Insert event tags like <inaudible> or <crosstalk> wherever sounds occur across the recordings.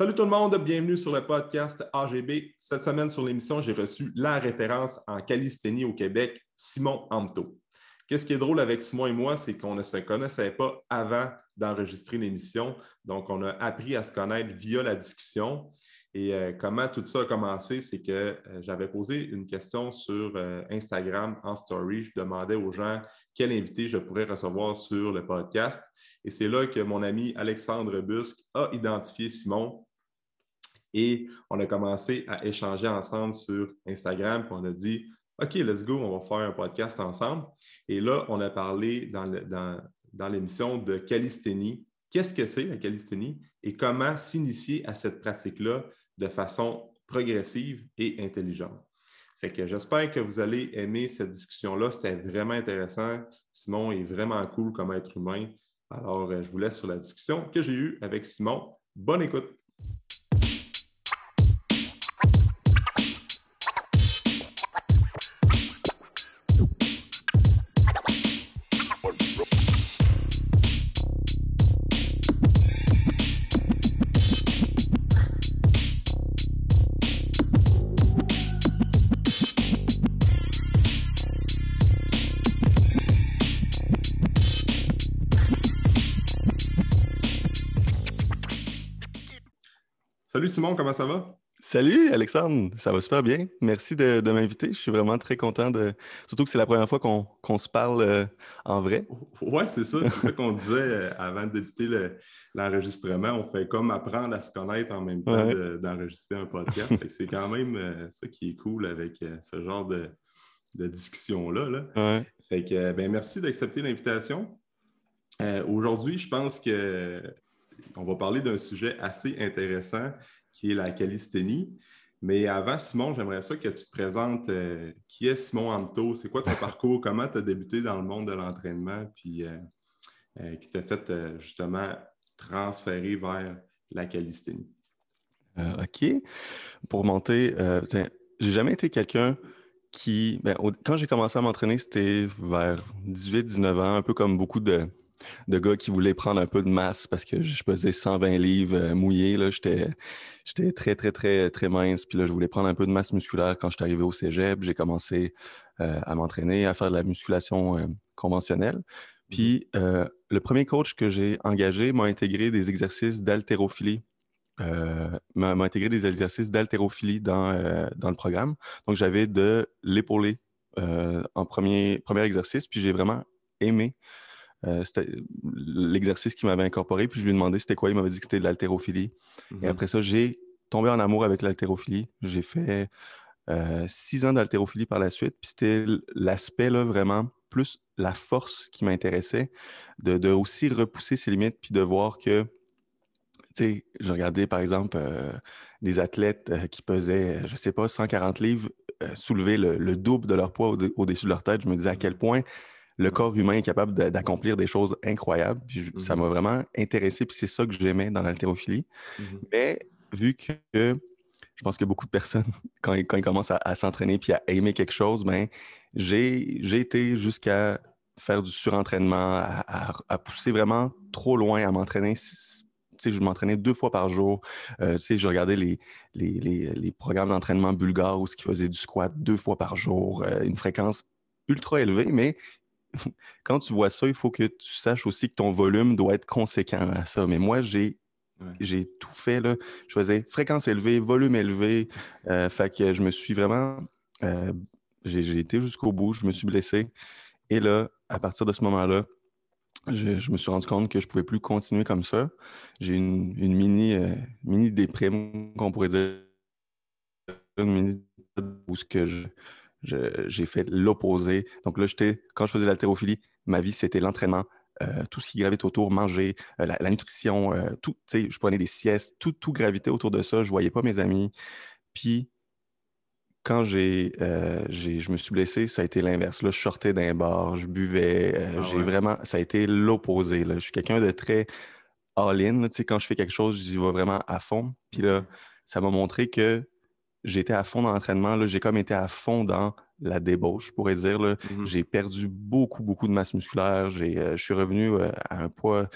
Salut tout le monde, bienvenue sur le podcast AGB. Cette semaine sur l'émission, j'ai reçu la référence en calisthénie au Québec, Simon Amto. Qu'est-ce qui est drôle avec Simon et moi, c'est qu'on ne se connaissait pas avant d'enregistrer l'émission. Donc, on a appris à se connaître via la discussion. Et euh, comment tout ça a commencé, c'est que euh, j'avais posé une question sur euh, Instagram en story. Je demandais aux gens quel invité je pourrais recevoir sur le podcast. Et c'est là que mon ami Alexandre Busque a identifié Simon et on a commencé à échanger ensemble sur Instagram. Puis on a dit OK, let's go, on va faire un podcast ensemble. Et là, on a parlé dans, l'émission de calisthénie. Qu'est-ce que c'est la calisthénie et comment s'initier à cette pratique-là de façon progressive et intelligente? Fait que j'espère que vous allez aimer cette discussion-là. C'était vraiment intéressant. Simon est vraiment cool comme être humain. Alors, euh, je vous laisse sur la discussion que j'ai eue avec Simon. Bonne écoute. Simon, comment ça va? Salut Alexandre, ça va super bien. Merci de, m'inviter. Je suis vraiment très content de. Surtout que c'est la première fois qu'on se parle euh, en vrai. <laughs> Oui, c'est ça. C'est ça qu'on disait euh, avant de débuter l'enregistrement. On fait comme apprendre à se connaître en même temps d'enregistrer un podcast. c'est quand même euh, ça qui est cool avec ce genre de, discussion-là. Fait que ben, merci d'accepter l'invitation. Aujourd'hui, je pense que on va parler d'un sujet assez intéressant qui est la calisthénie. Mais avant, Simon, j'aimerais ça que tu te présentes euh, qui est Simon Amto, c'est quoi ton <laughs> parcours, comment tu as débuté dans le monde de l'entraînement, puis euh, euh, qui t'a fait justement transférer vers la calisthénie? OK. Pour monter, j'ai jamais été quelqu'un qui. Ben, quand j'ai commencé à m'entraîner, c'était vers 18-19 ans, un peu comme beaucoup de, de gars qui voulaient prendre un peu de masse parce que je pesais 120 livres euh, mouillés. J'étais, j'étais très, très, très, très mince. Puis là, je voulais prendre un peu de masse musculaire quand je suis arrivé au cégep. J'ai commencé euh, à m'entraîner, à faire de la musculation euh, conventionnelle. Puis le premier coach que j'ai engagé m'a intégré des exercices d'haltérophilie. m'a, intégré des exercices d'haltérophilie dans, dans le programme. Donc, j'avais de l'épaulé en premier, premier exercice, puis j'ai vraiment aimé euh, c'était l'exercice qu'il m'avait incorporé. Puis je lui ai demandé c'était quoi. Il m'avait dit que c'était de l'haltérophilie. Et mhm. après ça, j'ai tombé en amour avec l'haltérophilie. J'ai fait euh, six ans d'haltérophilie par la suite. Puis c'était l'aspect là, vraiment plus la force qui m'intéressait, de, aussi repousser ses limites, puis de voir que, tu sais, je regardais par exemple euh, des athlètes qui pesaient, je sais pas, 140 livres, soulever le, double de leur poids au-dessus de leur tête. Je me disais à quel point le corps humain est capable d'accomplir des choses incroyables. Ça m'a mhm. vraiment intéressé, puis c'est ça que j'aimais dans l'haltérophilie. Mhm. Mais vu que je pense que beaucoup de personnes, <laughs> quand, ils, commencent à, s'entraîner puis à aimer quelque chose, ben, j'ai été jusqu'à faire du surentraînement, à, pousser vraiment trop loin, à m'entraîner je m'entraînais deux fois par jour. Euh, je regardais les, les, programmes d'entraînement bulgares où ils faisaient du squat deux fois par jour, euh, une fréquence ultra élevée, mais <laughs> quand tu vois ça, il faut que tu saches aussi que ton volume doit être conséquent à ça. Mais moi, j'ai J'ai tout fait. Là. Je faisais fréquence élevée, volume élevé. <laughs> Euh, fait que je me suis vraiment. Euh, j'ai été jusqu'au bout, je me suis blessé. Et là, à partir de ce moment-là, je, me suis rendu compte que je ne pouvais plus continuer comme ça. J'ai une, une, mini, euh, mini déprime, qu'on pourrait dire. Une mini où ce que je, j'ai fait l'opposé. Donc là, j'étais, quand je faisais l'haltérophilie, ma vie, c'était l'entraînement, euh, tout ce qui gravitait autour, manger, euh, la, nutrition, euh, tout, tu sais, je prenais des siestes, tout, tout gravitait autour de ça. Je voyais pas mes amis. Puis, quand j'ai, je me suis blessé, ça a été l'inverse. Là, je sortais d'un bar, je buvais. Ah j'ai vraiment, ça a été l'opposé. Je suis quelqu'un de très all-in. Quand je fais quelque chose, j'y vais vraiment à fond. Puis là, ça m'a montré que j'étais à fond dans l'entraînement. J'ai comme été à fond dans la débauche, je pourrais dire. Mmh j'ai perdu beaucoup, beaucoup de masse musculaire. Euh, je suis revenu euh, à un poids.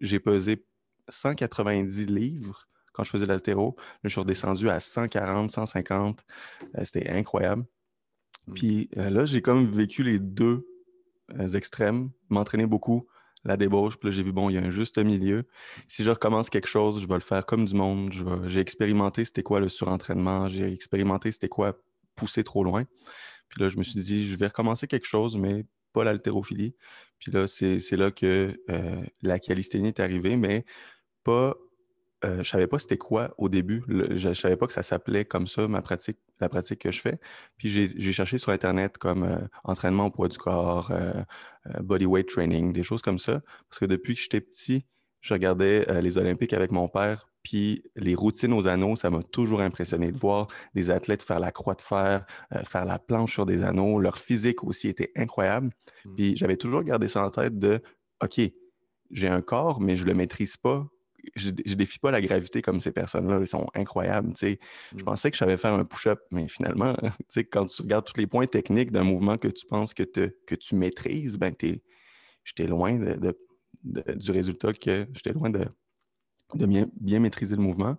J'ai pesé 190 livres quand je faisais l'altéro. Là, je suis redescendu à 140, 150. C'était incroyable. Mm. Puis là, j'ai comme vécu les deux extrêmes, m'entraîner beaucoup, la débauche. Puis là, j'ai vu, bon, il y a un juste milieu. Si je recommence quelque chose, je vais le faire comme du monde. J'ai expérimenté c'était quoi le surentraînement. J'ai expérimenté c'était quoi pousser trop loin. Puis là, je me suis dit, je vais recommencer quelque chose, mais pas l'haltérophilie. Puis là, c'est là que euh, la calisthénie est arrivée, mais pas. Euh, je savais pas c'était quoi au début. je, ne savais pas que ça s'appelait comme ça, ma pratique, la pratique que je fais. Puis j'ai cherché sur Internet comme euh, entraînement au poids du corps, body weight training, des choses comme ça. Parce que depuis que j'étais petit, je regardais les Olympiques avec mon père, puis les routines aux anneaux, ça m'a toujours impressionné de voir des athlètes faire la croix de fer, euh, faire la planche sur des anneaux. Leur physique aussi était incroyable. Mmh. Puis j'avais toujours gardé ça en tête de OK, j'ai un corps, mais je ne le maîtrise pas. Je, ne défie pas la gravité comme ces personnes-là. Ils sont incroyables. Je mmh. pensais que je savais faire un push-up, mais finalement, <laughs> quand tu regardes tous les points techniques d'un mouvement que tu penses que, que tu maîtrises, ben j'étais loin du résultat que j'étais loin de, de bien, maîtriser le mouvement.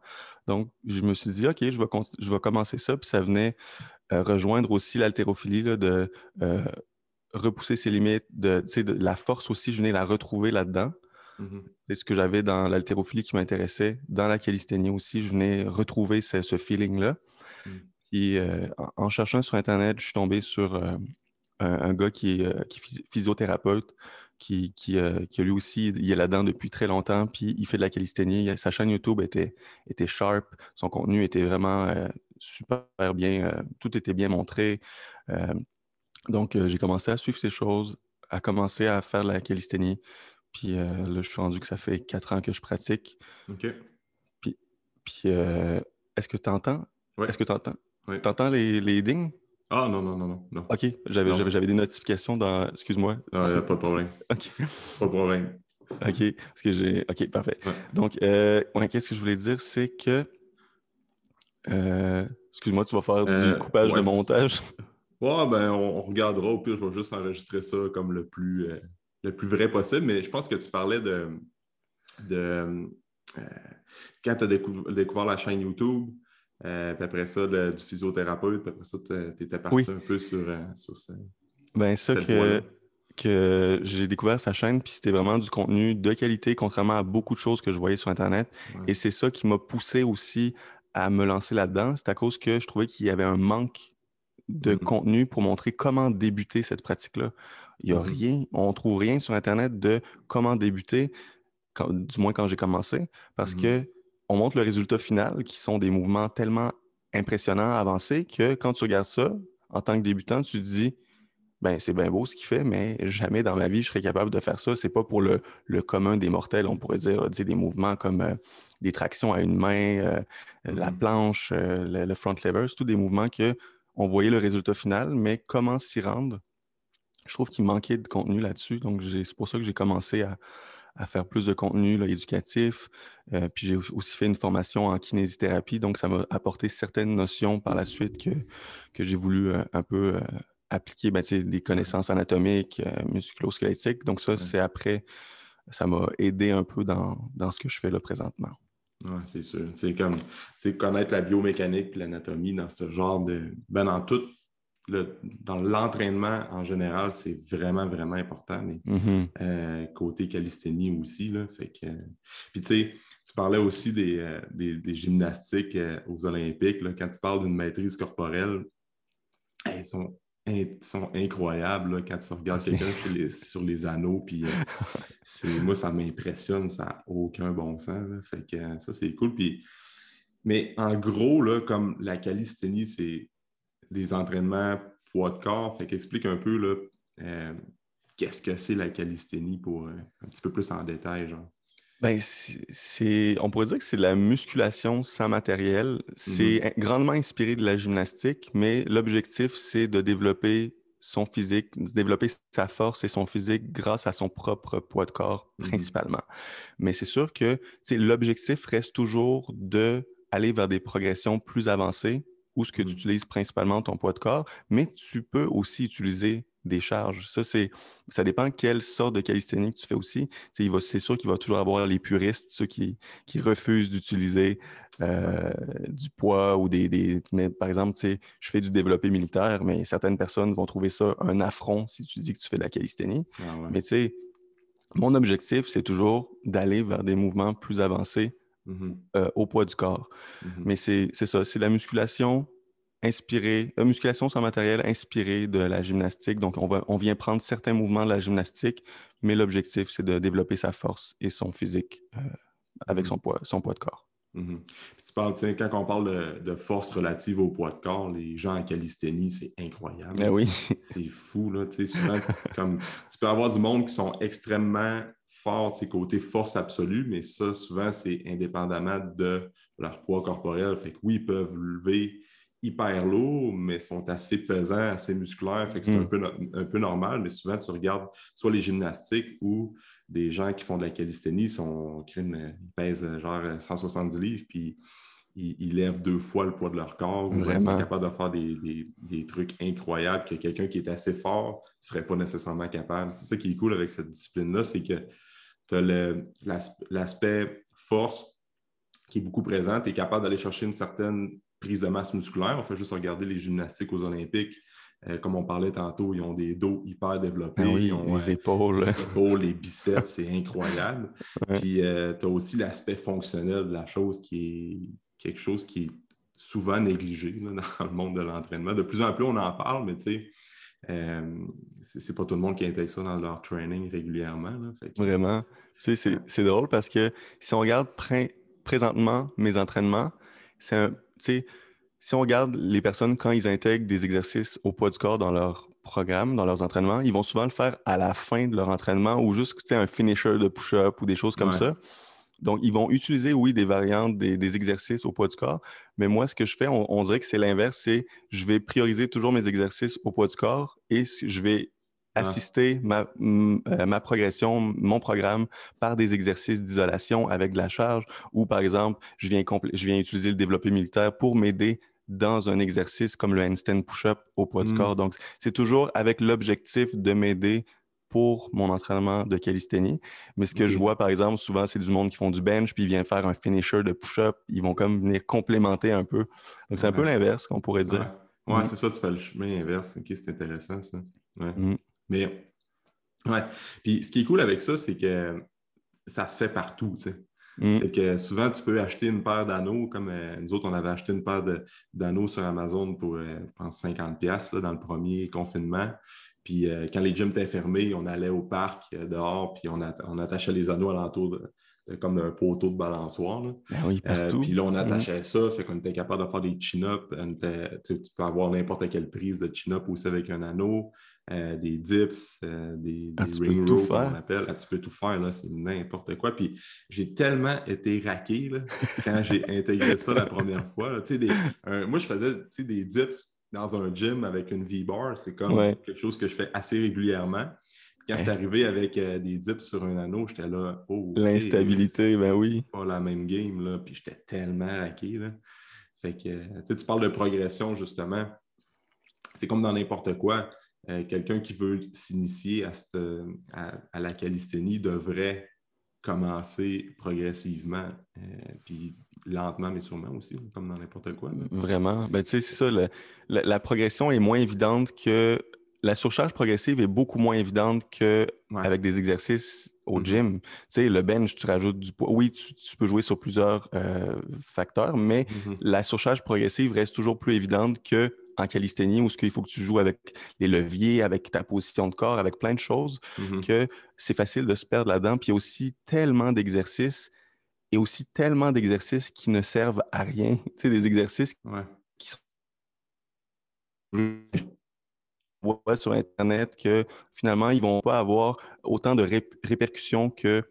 Donc, je me suis dit, OK, je vais, je vais commencer ça. Puis ça venait euh, rejoindre aussi l'haltérophilie, de euh, repousser ses limites, de, de, la force aussi, je venais la retrouver là-dedans. Mmh C'est ce que j'avais dans l'haltérophilie qui m'intéressait. Dans la calisthénie aussi, je venais retrouver ce, feeling-là. Mmh. Puis, euh, en, cherchant sur Internet, je suis tombé sur un, gars qui est, qui est physiothérapeute, qui, euh, qui, lui aussi, il est là-dedans depuis très longtemps, puis il fait de la calisthénie. Sa chaîne YouTube était, était sharp, son contenu était vraiment euh, super bien, euh, tout était bien montré. donc, j'ai commencé à suivre ces choses, à commencer à faire de la calisthénie. Puis là, je suis rendu que ça fait quatre ans que je pratique. OK. Puis, puis est-ce que tu entends? Est-ce que tu entends? Tu entends les, les dings? Ah non, non, non, non. OK, j'avais des notifications dans. Excuse-moi. A pas de problème. <laughs> OK. Pas de problème. OK. Parce que j'ai. OK, parfait. Donc, euh, qu'est-ce que je voulais dire, c'est que. Euh, excuse-moi, tu vas faire du euh, coupage de montage? Ouais, ben, on, regardera. Au pire, je vais juste enregistrer ça comme le plus, le plus vrai possible. Mais je pense que tu parlais de. de quand tu as découvert la chaîne YouTube, euh, puis après ça, du physiothérapeute, puis après ça, tu étais parti un peu sur, euh, sur ça. Ben, ça que, que j'ai découvert sa chaîne, puis c'était vraiment du contenu de qualité, contrairement à beaucoup de choses que je voyais sur Internet. Et c'est ça qui m'a poussé aussi à me lancer là-dedans. C'est à cause que je trouvais qu'il y avait un manque de mm-hmm. contenu pour montrer comment débuter cette pratique-là. Il n'y a rien, on ne trouve rien sur Internet de comment débuter, du moins quand j'ai commencé, parce mm-hmm. que on montre le résultat final, qui sont des mouvements tellement impressionnants, avancés, que quand tu regardes ça, en tant que débutant, tu te dis, ben c'est bien beau ce qu'il fait, mais jamais dans ma vie je serais capable de faire ça. C'est pas pour le, commun des mortels, on pourrait dire, des mouvements comme euh, des tractions à une main, euh, la mm-hmm. planche, euh, le, front lever, c'est tous des mouvements que on voyait le résultat final, mais comment s'y rendre? Je trouve qu'il manquait de contenu là-dessus, donc c'est pour ça que j'ai commencé à, à faire plus de contenu éducatif. Euh, puis j'ai aussi fait une formation en kinésithérapie, donc ça m'a apporté certaines notions par la suite que, que j'ai voulu euh, un peu euh, appliquer ben, des connaissances anatomiques, musculo-squelettiques. Donc ça, c'est après, ça m'a aidé un peu dans, dans, ce que je fais là présentement. Oui, c'est sûr. C'est comme connaître la biomécanique l'anatomie dans ce genre de. Ben, dans dans l'entraînement en général, c'est vraiment, vraiment important. Mais mm-hmm. euh, côté calisthénie aussi. Là, fait que, puis tu sais, tu parlais aussi des, euh, gymnastiques euh, aux Olympiques. Là, quand tu parles d'une maîtrise corporelle, elles sont, sont incroyables quand tu regardes quelqu'un sur les anneaux. Puis <laughs> moi, ça m'impressionne, ça n'a aucun bon sens. fait que ça, c'est cool. Puis, mais en gros, là, comme la calisthénie, c'est des entraînements poids de corps. Fait qu'explique un peu là, euh, qu'est-ce que c'est la calisthénie pour euh, un petit peu plus en détail, genre. Ben, c'est, on pourrait dire que c'est de la musculation sans matériel. C'est mm-hmm. grandement inspiré de la gymnastique, mais l'objectif, c'est de développer son physique, de développer sa force et son physique grâce à son propre poids de corps, mm-hmm. principalement. Mais c'est sûr que l'objectif reste toujours d'aller vers des progressions plus avancées où ce que tu mmh. utilises principalement ton poids de corps, mais tu peux aussi utiliser des charges. Ça, c'est, ça dépend quelle sorte de calisthénie que tu fais aussi. C'est sûr qu'il va toujours avoir les puristes, ceux qui, qui refusent d'utiliser euh, du poids ou des. des mais par exemple, je fais du développé militaire, mais certaines personnes vont trouver ça un affront si tu dis que tu fais de la calisthénie. Ah mais tu sais, mon objectif, c'est toujours d'aller vers des mouvements plus avancés mmh euh, au poids du corps. Mmh mais c'est ça, c'est la musculation inspirée, la musculation sans matériel inspirée de la gymnastique. Donc, on, va, on vient prendre certains mouvements de la gymnastique, mais l'objectif, c'est de développer sa force et son physique euh, avec mmh son, poids, son poids de corps. tu parles, quand on parle de, force relative au poids de corps, les gens en calisthénie, c'est incroyable. Ben oui. c'est fou, là. Souvent, comme, tu peux avoir du monde qui sont extrêmement fort côté force absolue, mais ça, souvent, c'est indépendamment de leur poids corporel. Fait que oui, ils peuvent lever hyper lourd, mais sont assez pesants, assez musculaires. Fait que c'est un, mm. peu, un peu normal, mais souvent, tu regardes soit les gymnastiques ou des gens qui font de la calisthénie, sont, ils pèsent genre 170 livres, puis ils, lèvent deux fois le poids de leur corps. Ou ils sont capables de faire des, trucs incroyables que quelqu'un qui est assez fort ne serait pas nécessairement capable. C'est ça qui est cool avec cette discipline-là, c'est que tu as l'aspect force qui est beaucoup présent. Tu es capable d'aller chercher une certaine prise de masse musculaire. On fait juste regarder les gymnastiques aux Olympiques. Euh, comme on parlait tantôt, ils ont des dos hyper développés. Ah ils ont, les épaules. les épaules, les biceps, c'est incroyable. <laughs> Puis euh, tu as aussi l'aspect fonctionnel de la chose qui est quelque chose qui est souvent négligé <laughs> dans le monde de l'entraînement. De plus en plus, on en parle, mais tu sais, euh, c'est pas tout le monde qui intègre ça dans leur training régulièrement. Vraiment. c'est drôle parce que si on regarde présentement mes entraînements, c'est un. Si on regarde les personnes quand ils intègrent des exercices au poids du corps dans leur programme, dans leurs entraînements, ils vont souvent le faire à la fin de leur entraînement ou juste un finisher de push-up ou des choses comme ça. Donc, ils vont utiliser, oui, des variantes, des, exercices au poids du corps, mais moi, ce que je fais, on, dirait que c'est l'inverse, c'est je vais prioriser toujours mes exercices au poids du corps et je vais ah. assister ma, euh, ma, progression, mon programme par des exercices d'isolation avec de la charge ou, par exemple, je viens, je viens utiliser le développé militaire pour m'aider dans un exercice comme le handstand push-up au poids du mmh. corps. Donc, c'est toujours avec l'objectif de m'aider pour mon entraînement de calisthénie. Mais ce que je vois, par exemple, souvent, c'est du monde qui font du bench, puis ils viennent faire un finisher de push-up. Ils vont comme venir complémenter un peu. Donc, c'est un peu l'inverse qu'on pourrait dire. Ouais, c'est ça, tu fais le chemin inverse. OK, c'est intéressant, ça. Mm. Mais, ouais. Puis, ce qui est cool avec ça, c'est que ça se fait partout, tu sais. Mm. C'est que souvent, tu peux acheter une paire d'anneaux, comme euh, nous autres, on avait acheté une paire d'anneaux sur Amazon pour, euh, je pense, 50$ là, dans le premier confinement. Puis euh, quand les gyms étaient fermés, on allait au parc euh, dehors, puis on, attachait les anneaux alentour de, comme d'un poteau de balançoire. Ben oui, euh, puis là, on mhm. attachait ça, fait qu'on était capable de faire des chin-ups. Tu peux avoir n'importe quelle prise de chin-up aussi avec un anneau, des dips, des, ah, ring rows, on appelle. Ah, tu peux tout faire, là, c'est n'importe quoi. Puis j'ai tellement été raqué quand j'ai <laughs> intégré ça la première fois. Des, moi, je faisais des dips dans un gym avec une V-bar, c'est comme quelque chose que je fais assez régulièrement. quand je suis arrivé avec euh, des dips sur un anneau, j'étais là, oh, L'instabilité, ben oui. Pas la même game, là, puis j'étais tellement raqué. Là. Fait que, tu parles de progression, justement. C'est comme dans n'importe quoi. Euh, quelqu'un qui veut s'initier à, à, la calisthénie devrait commencer progressivement. Euh, puis lentement, mais sûrement aussi, comme dans n'importe quoi. Vraiment. Ben, tu sais, c'est ça. la, progression est moins évidente que. La surcharge progressive est beaucoup moins évidente qu'avec des exercices au mm-hmm. gym. Tu sais, le bench, tu rajoutes du poids. Oui, tu, peux jouer sur plusieurs euh, facteurs, mais mm-hmm. la surcharge progressive reste toujours plus évidente que en calisthénie où ce qu'il faut que tu joues avec les leviers, avec ta position de corps, avec plein de choses, mm-hmm. que c'est facile de se perdre là-dedans. Puis il y a aussi tellement d'exercices et aussi tellement d'exercices qui ne servent à rien. <laughs> Tu sais, des exercices qui sont voit sur Internet que finalement, ils ne vont pas avoir autant de répercussions que,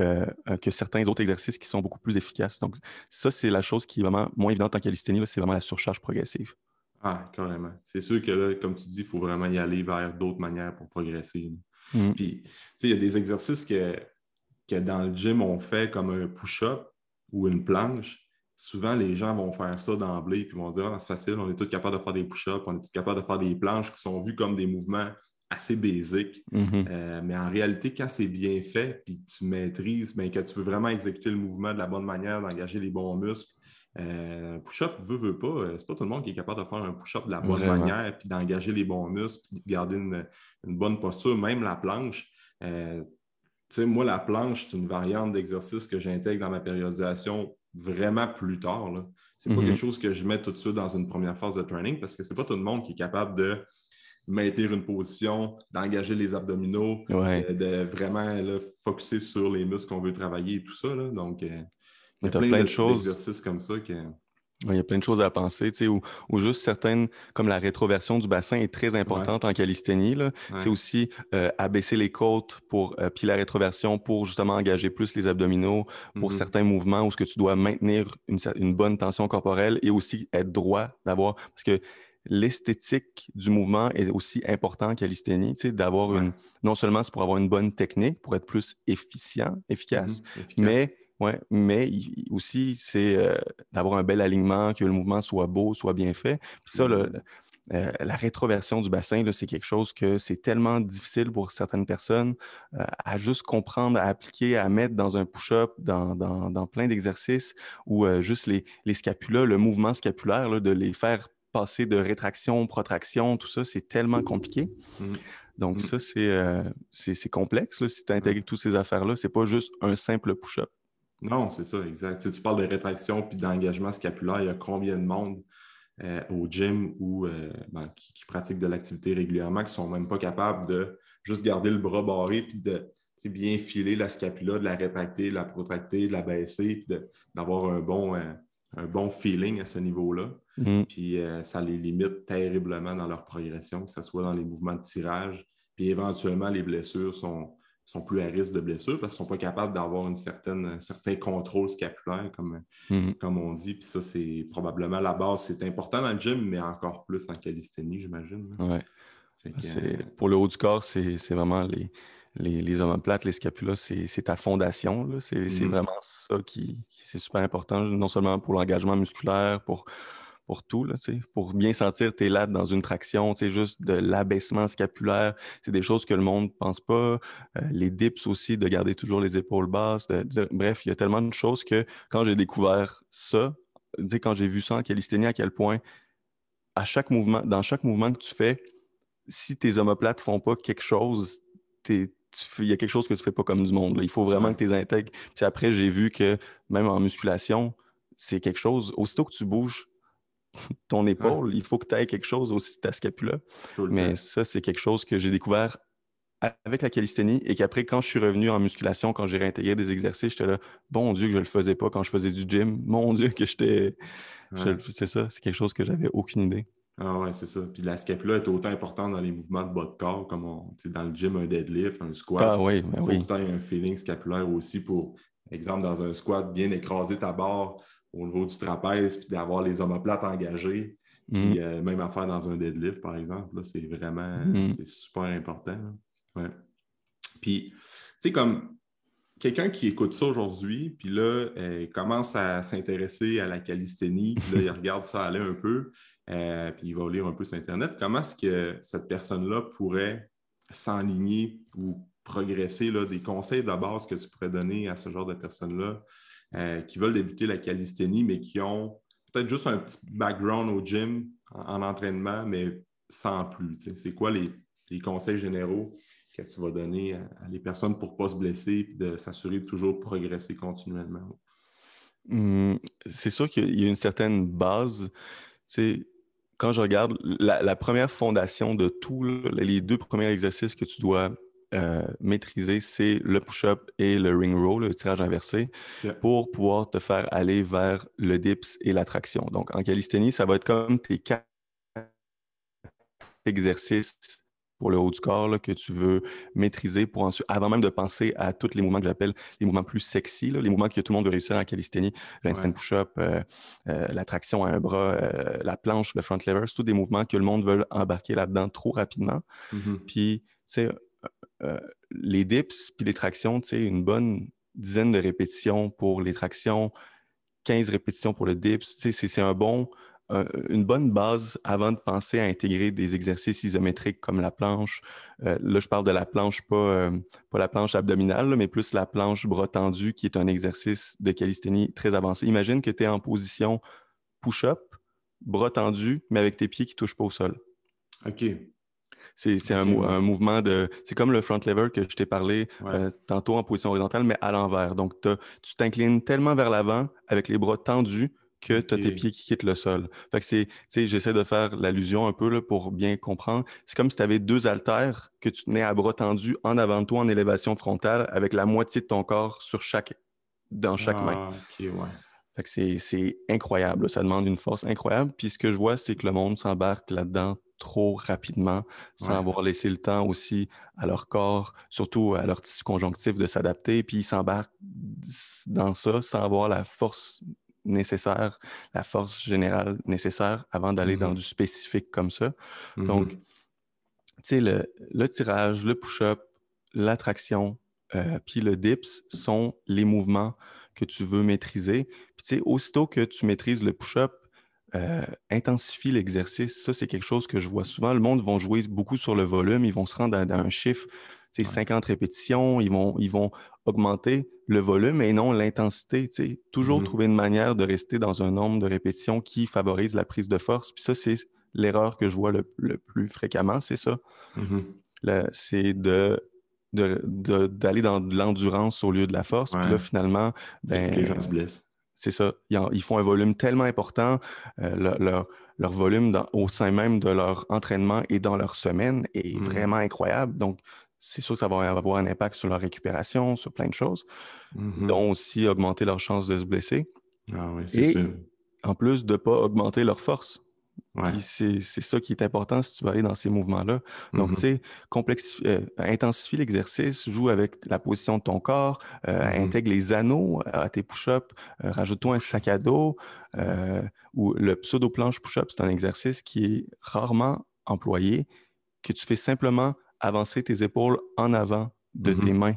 euh, que certains autres exercices qui sont beaucoup plus efficaces. Donc, ça, c'est la chose qui est vraiment moins évidente en calisthénie, c'est vraiment la surcharge progressive. Ah, carrément. C'est sûr que là, comme tu dis, il faut vraiment y aller vers d'autres manières pour progresser. Mmh. Puis, tu sais, il y a des exercices que que dans le gym, on fait comme un push-up ou une planche, souvent les gens vont faire ça d'emblée puis vont dire ah, c'est facile, on est tous capables de faire des push-ups, on est tous capables de faire des planches qui sont vues comme des mouvements assez basique. Mhm. Euh, mais en réalité, quand c'est bien fait, puis tu maîtrises, mais que tu veux vraiment exécuter le mouvement de la bonne manière, d'engager les bons muscles, euh, push-up, veut, veut pas, euh, c'est pas tout le monde qui est capable de faire un push-up de la bonne Vraiment. manière, puis d'engager les bons muscles, puis de garder une, une bonne posture, même la planche. Euh, sais, moi, la planche, c'est une variante d'exercice que j'intègre dans ma périodisation vraiment plus tard. là. C'est pas Mhm. quelque chose que je mets tout de suite dans une première phase de training parce que c'est pas tout le monde qui est capable de maintenir une position, d'engager les abdominaux, Ouais. euh, de vraiment là, focuser sur les muscles qu'on veut travailler et tout ça. là. Donc, euh, il y a plein, plein de choses. d'exercices comme ça que. Il y a plein de choses à penser, tu sais, ou, ou juste certaines, comme la rétroversion du bassin est très importante en calisthénie. là. Ouais. C'est aussi euh, abaisser les côtes pour, euh, puis la rétroversion pour justement engager plus les abdominaux, pour Mhm. certains mouvements où ce que tu dois maintenir une, une bonne tension corporelle et aussi être droit d'avoir, parce que l'esthétique du mouvement est aussi important en calisthénie, tu sais, d'avoir Ouais. une, non seulement c'est pour avoir une bonne technique, pour être plus efficient, efficace, Mhm. Efficace. mais, ouais, mais il- aussi, c'est euh, d'avoir un bel alignement, que le mouvement soit beau, soit bien fait. Puis ça, le- Mhm. euh, la rétroversion du bassin, c'est quelque chose que c'est tellement difficile pour certaines personnes euh, à juste comprendre, à appliquer, à mettre dans un push-up, dans, dans- dans plein d'exercices, ou euh, juste les, les scapulas, le mouvement scapulaire, là, de les faire passer de rétraction, protraction, tout ça, c'est tellement compliqué. Mhm. Donc Mhm. ça, c'est complexe. là, si tu intègres toutes ces affaires-là, c'est pas juste un simple push-up. Non, c'est ça, exact. Tu, sais, tu parles de rétraction puis d'engagement scapulaire. Il y a combien de monde euh, au gym ou euh, ben, qui, qui pratiquent de l'activité régulièrement qui ne sont même pas capables de juste garder le bras barré puis de bien filer la scapula, de la rétracter, de la protracter, de la baisser, puis d'avoir un bon, euh, un bon feeling à ce niveau-là. Mhm. Puis ça les limite terriblement dans leur progression, que ce soit dans les mouvements de tirage. Puis éventuellement, les blessures sont, sont plus à risque de blessures parce qu'ils ne sont pas capables d'avoir une certaine, un certain contrôle scapulaire, comme, Mhm. comme on dit. Puis ça, c'est probablement la base. C'est important dans le gym, mais encore plus en calisthénie, j'imagine. Ouais. Que, euh, Pour le haut du corps, c'est c'est vraiment les, les, les omoplates, les scapulas, c'est c'est ta fondation. là. C'est c'est Mhm. vraiment ça qui, qui- c'est super important, non seulement pour l'engagement musculaire, pour, pour tout, là, pour bien sentir tes lattes dans une traction, juste de l'abaissement scapulaire. C'est des choses que le monde ne pense pas. Euh, les dips aussi, de garder toujours les épaules basses. de- de- bref, il y a tellement de choses que quand j'ai découvert ça, quand j'ai vu ça en calisthénie, à quel point à chaque mouvement, dans chaque mouvement que tu fais, si tes omoplates font pas quelque chose, t'es- il y a quelque chose que tu fais pas comme du monde. là. Il faut vraiment que tu les intègres. Puis après, j'ai vu que même en musculation, c'est quelque chose. Aussitôt que tu bouges <laughs> ton épaule, il faut que tu aies quelque chose aussi ta scapula. Mais temps. ça, c'est quelque chose que j'ai découvert avec la calisthénie et qu'après, quand je suis revenu en musculation, quand j'ai réintégré des exercices, j'étais là, bon Dieu que je le faisais pas quand je faisais du gym. Mon Dieu que j'étais. Ouais. C'est ça, c'est quelque chose que j'avais aucune idée. Ah ouais, c'est ça. Puis la scapula est autant importante dans les mouvements de bas de corps, comme on, dans le gym, un deadlift, un squat. Ah oui, Il ben faut oui. aies un feeling scapulaire aussi pour, exemple, dans un squat, bien écraser ta barre au niveau du trapèze, puis d'avoir les omoplates engagées. Mhm. Puis euh, même affaire dans un deadlift, par exemple, là, c'est vraiment Mhm. c'est super important. Ouais. Puis, tu sais, comme quelqu'un qui écoute ça aujourd'hui, puis là, euh, il commence à s'intéresser à la calisthénie, puis là, il <laughs> regarde ça aller un peu, euh, puis il va lire un peu sur Internet, comment est-ce que cette personne-là pourrait s'enligner ou progresser, là, des conseils de base que tu pourrais donner à ce genre de personnes-là euh, qui veulent débuter la calisthénie, mais qui ont peut-être juste un petit background au gym en, en entraînement, mais sans plus. C'est quoi les, conseils généraux que tu vas donner à, les personnes pour ne pas se blesser et de s'assurer de toujours progresser continuellement? Hum, c'est sûr qu'il y a une certaine base. Quand je regarde la, la première fondation de tout, les deux premiers exercices que tu dois euh, maîtriser, c'est le push-up et le ring row, le tirage inversé, pour pouvoir te faire aller vers le dips et la traction. Donc, en calisthénie, ça va être comme tes quatre exercices pour le haut du corps là, que tu veux maîtriser pour ensuite, avant même de penser à tous les mouvements que j'appelle les mouvements plus sexy, là, les mouvements que tout le monde veut réussir en calisthénie, Ouais. push-up, euh, euh, la traction à un bras, euh, la planche, le front lever, c'est tous des mouvements que le monde veut embarquer là-dedans trop rapidement. Mhm. Puis, tu sais, euh, les dips puis les tractions, tu une bonne dizaine de répétitions pour les tractions, 15 répétitions pour le dips, c'est- une bonne base avant de penser à intégrer des exercices isométriques comme la planche. Euh, là, je parle de la planche, pas, euh, la planche abdominale, mais plus la planche bras tendu, qui est un exercice de calisthénie très avancé. Imagine que tu es en position push-up, bras tendu, mais avec tes pieds qui ne touchent pas au sol. OK. C'est un, mouvement de. C'est comme le front lever que je t'ai parlé euh, tantôt en position horizontale, mais à l'envers. Donc, tu t'inclines tellement vers l'avant avec les bras tendus que tu as tes pieds qui quittent le sol. Fait que c'est, j'essaie de faire l'allusion un peu là, pour bien comprendre. C'est comme si tu avais deux haltères que tu tenais à bras tendus en avant de toi en élévation frontale avec la moitié de ton corps sur chaque, dans chaque main. Ah, ouais. Fait que c'est, incroyable. Ça demande une force incroyable. Puis ce que je vois, c'est que le monde s'embarque là-dedans trop rapidement, sans avoir laissé le temps aussi à leur corps, surtout à leur tissu conjonctif de s'adapter. Puis ils s'embarquent dans ça sans avoir la force nécessaire, la force générale nécessaire avant d'aller dans mmh du spécifique comme ça. Donc, tu sais, le, tirage, le push-up, l'attraction, euh, puis le dips sont les mouvements que tu veux maîtriser. Puis, tu sais, aussitôt que tu maîtrises le push-up, euh, intensifie l'exercice. Ça, c'est quelque chose que je vois souvent. Le monde va jouer beaucoup sur le volume, ils vont se rendre à un chiffre 50 répétitions, ils vont, ils vont augmenter le volume et non l'intensité. Toujours mm-hmm. trouver une manière de rester dans un nombre de répétitions qui favorise la prise de force. Puis ça, c'est l'erreur que je vois le, plus fréquemment, c'est ça. Mm-hmm. C'est de d'aller dans de l'endurance au lieu de la force. Puis là, finalement, ben, les gens se blessent. C'est ça. Ils, font un volume tellement important. Euh, leur, leur, volume au sein même de leur entraînement et dans leur semaine est mm-hmm. vraiment incroyable. Donc, c'est sûr que ça va avoir un impact sur leur récupération, sur plein de choses, mmh dont aussi augmenter leur chance de se blesser. Ah oui, c'est sûr. En plus de ne pas augmenter leur force. C'est ça qui est important si tu veux aller dans ces mouvements-là. Donc, tu sais, euh, intensifie l'exercice, joue avec la position de ton corps, euh, mmh intègre les anneaux à tes push-ups, euh, rajoute-toi un sac à dos. ou le pseudo-planche push-up, c'est un exercice qui est rarement employé, que tu fais simplement avancer tes épaules en avant de tes mm-hmm. mains.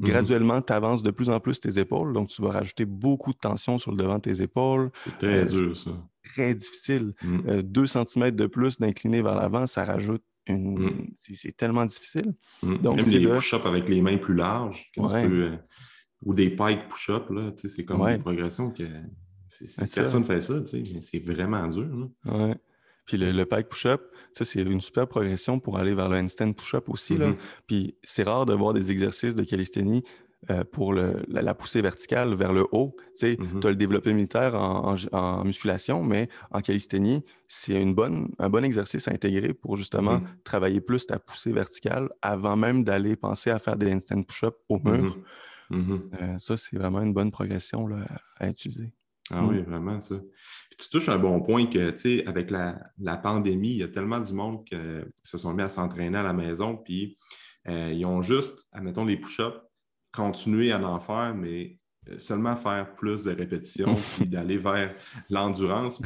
Mm-hmm. Graduellement, tu avances de plus en plus tes épaules, donc tu vas rajouter beaucoup de tension sur le devant de tes épaules. C'est très euh, dur, ça. Très difficile. Mm. Euh, deux centimètres de plus d'incliner vers l'avant, ça rajoute une. Mm. C'est tellement difficile. Mm. Donc, Même les push-ups avec les mains plus larges, euh, ou des pikes push-up, c'est comme une progression que. Personne ne fait ça, mais c'est vraiment dur. Ouais. Puis le, pike push-up, ça, c'est une super progression pour aller vers le handstand push-up aussi. là. Mm-hmm. Puis c'est rare de voir des exercices de calisthénie euh, pour la, poussée verticale vers le haut. Tu sais, mm-hmm. as le développé militaire en, musculation, mais en calisthénie, c'est une bonne, un bon exercice à intégrer pour justement travailler plus ta poussée verticale avant même d'aller penser à faire des handstand push-up au mur. Euh, ça, c'est vraiment une bonne progression là, à utiliser. Ah oui, mm. vraiment, ça. tu touches un bon point que, tu sais, avec la, pandémie, il y a tellement du monde qui se sont mis à s'entraîner à la maison, puis euh, ils ont juste, admettons, les push-ups, continuer à en faire, mais euh, seulement faire plus de répétitions, <laughs> puis d'aller vers l'endurance.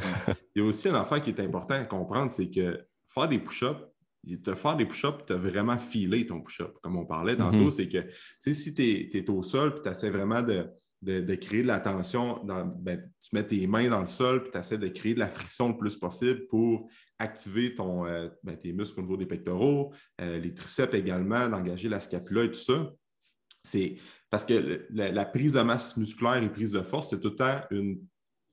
Il y a aussi un affaire qui est important à comprendre, c'est que faire des push-ups, te faire des push-ups, tu as vraiment filé ton push-up. Comme on parlait tantôt, mm-hmm. c'est que si tu es, au sol, puis tu essaies vraiment de, de, créer de la tension. Ben, tu mets tes mains dans le sol et tu essaies de créer de la friction le plus possible pour activer ton, euh, ben, tes muscles au niveau des pectoraux, euh, les triceps également, d'engager la scapula et tout ça. C'est parce que la, prise de masse musculaire et prise de force, c'est tout le temps une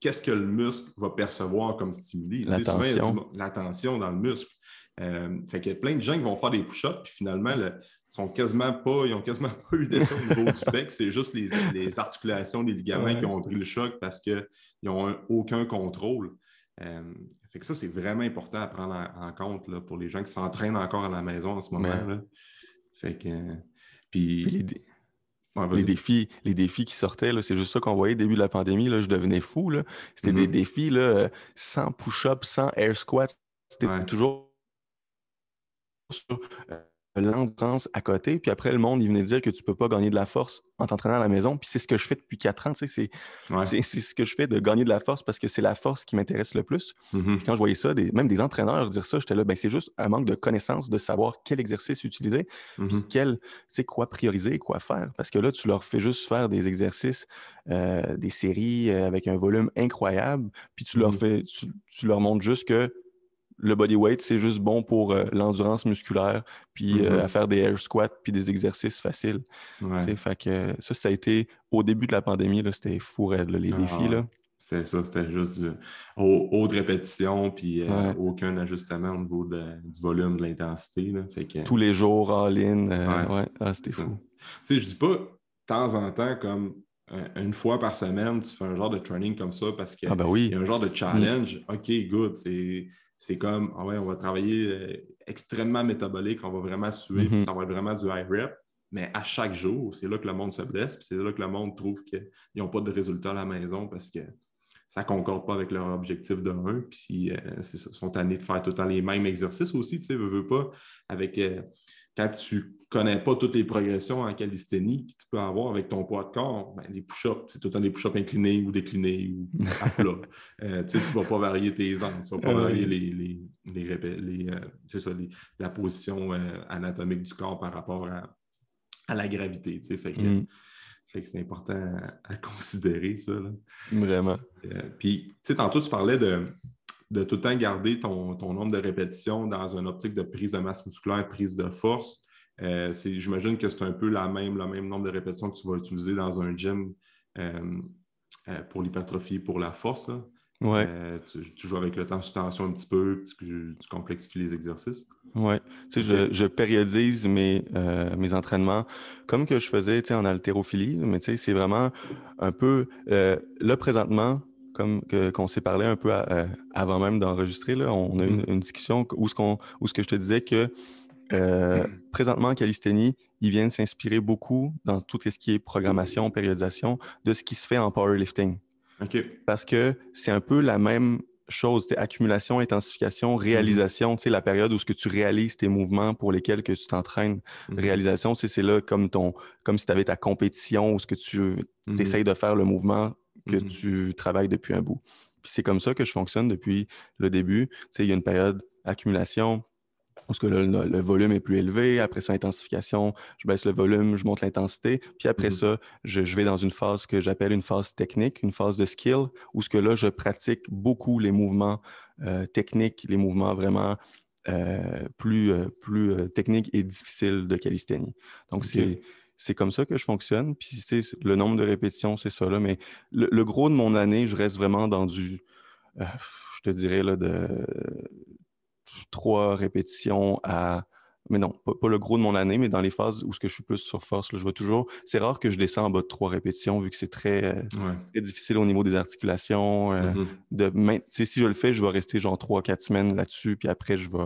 qu'est-ce que le muscle va percevoir comme stimuli? La tension. la tension dans le muscle. Euh, fait qu'il y a plein de gens qui vont faire des push-ups, puis finalement, le, sont quasiment pas, ils n'ont quasiment <laughs> pas eu d'effet au niveau du bec. C'est juste les, articulations, les ligaments qui ont pris le choc parce qu'ils n'ont aucun contrôle. Euh, fait que ça, c'est vraiment important à prendre en, compte là, pour les gens qui s'entraînent encore à la maison en ce moment. Là. Fait que. puis, les, défis, les défis qui sortaient, c'est juste ça qu'on voyait au début de la pandémie. Là, je devenais fou. C'était des mm-hmm. défis là, sans push-up, sans air squat. C'était toujours sur euh, l'endurance à côté. Puis après, le monde, il venait dire que tu peux pas gagner de la force en t'entraînant à la maison. Puis c'est ce que je fais depuis quatre ans. Tu sais, c'est ce que je fais de gagner de la force parce que c'est la force qui m'intéresse le plus. Mm-hmm. Quand je voyais ça, des, même des entraîneurs dire ça, j'étais là, ben, c'est juste un manque de connaissance de savoir quel exercice utiliser, puis Mm-hmm. quel, tu sais, quoi prioriser, quoi faire. Parce que là, tu leur fais juste faire des exercices, euh, des séries euh, avec un volume incroyable, puis tu leur Mhm. fais, tu, tu leur montres juste que le body weight, c'est juste bon pour euh, l'endurance musculaire, puis euh, Mhm. à faire des air squats, puis des exercices faciles. Ouais. Fait que euh, ça, ça a été au début de la pandémie, c'était fou là, les Ah, défis. Là. C'est ça, c'était juste du haut, haute répétition, puis euh, Ouais. aucun ajustement au niveau de- du volume, de l'intensité. que, Tous les jours, all-in. Ouais. ouais. Ah, c'était ça. fou. Tu sais, je dis pas de temps en temps, comme une fois par semaine, tu fais un genre de training comme ça parce qu'il Ah ben oui. y a un genre de challenge. OK, good. C'est, c'est comme, ah ouais, on va travailler euh, extrêmement métabolique, on va vraiment suer, puis Mhm. ça va être vraiment du high rep. Mais à chaque jour, c'est là que le monde se blesse, puis c'est là que le monde trouve qu'ils n'ont pas de résultats à la maison parce que ça ne concorde pas avec leur objectif de 1. Puis euh, ils sont tannés de faire tout le temps les mêmes exercices aussi, tu sais, veux, veux pas, avec euh, quand tu connais pas toutes les progressions en calisthénie que tu peux avoir avec ton poids de corps, ben, les push-ups, c'est tout le temps des push-ups inclinés ou déclinés ou <laughs> à plat. Euh, tu ne vas pas varier tes angles, tu ne vas pas Ah varier les, les, les, les, euh, ça, la position euh, anatomique du corps par rapport à, à la gravité. Fait que, Mm. fait que c'est important à, à considérer ça. là. Vraiment. Puis, tantôt, tu parlais de, de tout le temps garder ton, ton nombre de répétitions dans une optique de prise de masse musculaire, prise de force. Euh, J'imagine que c'est un peu la même, le même nombre de répétitions que tu vas utiliser dans un gym euh, euh, pour l'hypertrophie, pour la force. là. Ouais. Euh, tu, tu joues avec le temps sous tension un petit peu, tu, tu complexifies les exercices. Tu sais, je, je périodise mes, euh, mes entraînements comme que je faisais tu sais, en haltérophilie, mais tu sais, c'est vraiment un peu euh, là présentement, comme que- qu'on s'est parlé un peu à- euh, avant même d'enregistrer, là, on a eu une, une discussion où ce qu'on où ce que je te disais que euh, présentement en calisthénie, ils viennent s'inspirer beaucoup dans tout ce qui est programmation, périodisation, de ce qui se fait en powerlifting. Parce que c'est un peu la même chose, c'est accumulation, intensification, réalisation, tu sais, la période où ce que tu réalises tes mouvements pour lesquels que tu t'entraînes. Réalisation, c'est là comme ton, comme si tu avais ta compétition ou ce que tu Mhm. essayes de faire le mouvement que Mhm. tu travailles depuis un bout. Puis c'est comme ça que je fonctionne depuis le début. Tu sais, il y a une période accumulation, parce que là, le, le volume est plus élevé. Après ça, intensification, je baisse le volume, je monte l'intensité. Puis après Mhm. ça, je, je vais dans une phase que j'appelle une phase technique, une phase de skill, où ce que là, je pratique beaucoup les mouvements euh, techniques, les mouvements vraiment euh, plus, euh, plus techniques et difficiles de calisthénie. Donc, c'est c'est comme ça que je fonctionne. Puis, tu sais, le nombre de répétitions, c'est ça. Là. Mais le, le gros de mon année, je reste vraiment dans du, euh, je te dirais, là, de trois répétitions à. Mais non, pas, pas le gros de mon année, mais dans les phases où ce que je suis plus sur force, là, je vais toujours. C'est rare que je descends en bas de trois répétitions, vu que c'est très, euh, Ouais. très difficile au niveau des articulations. euh, Mhm. de si je le fais, je vais rester genre trois, quatre semaines là-dessus, puis après, je vais.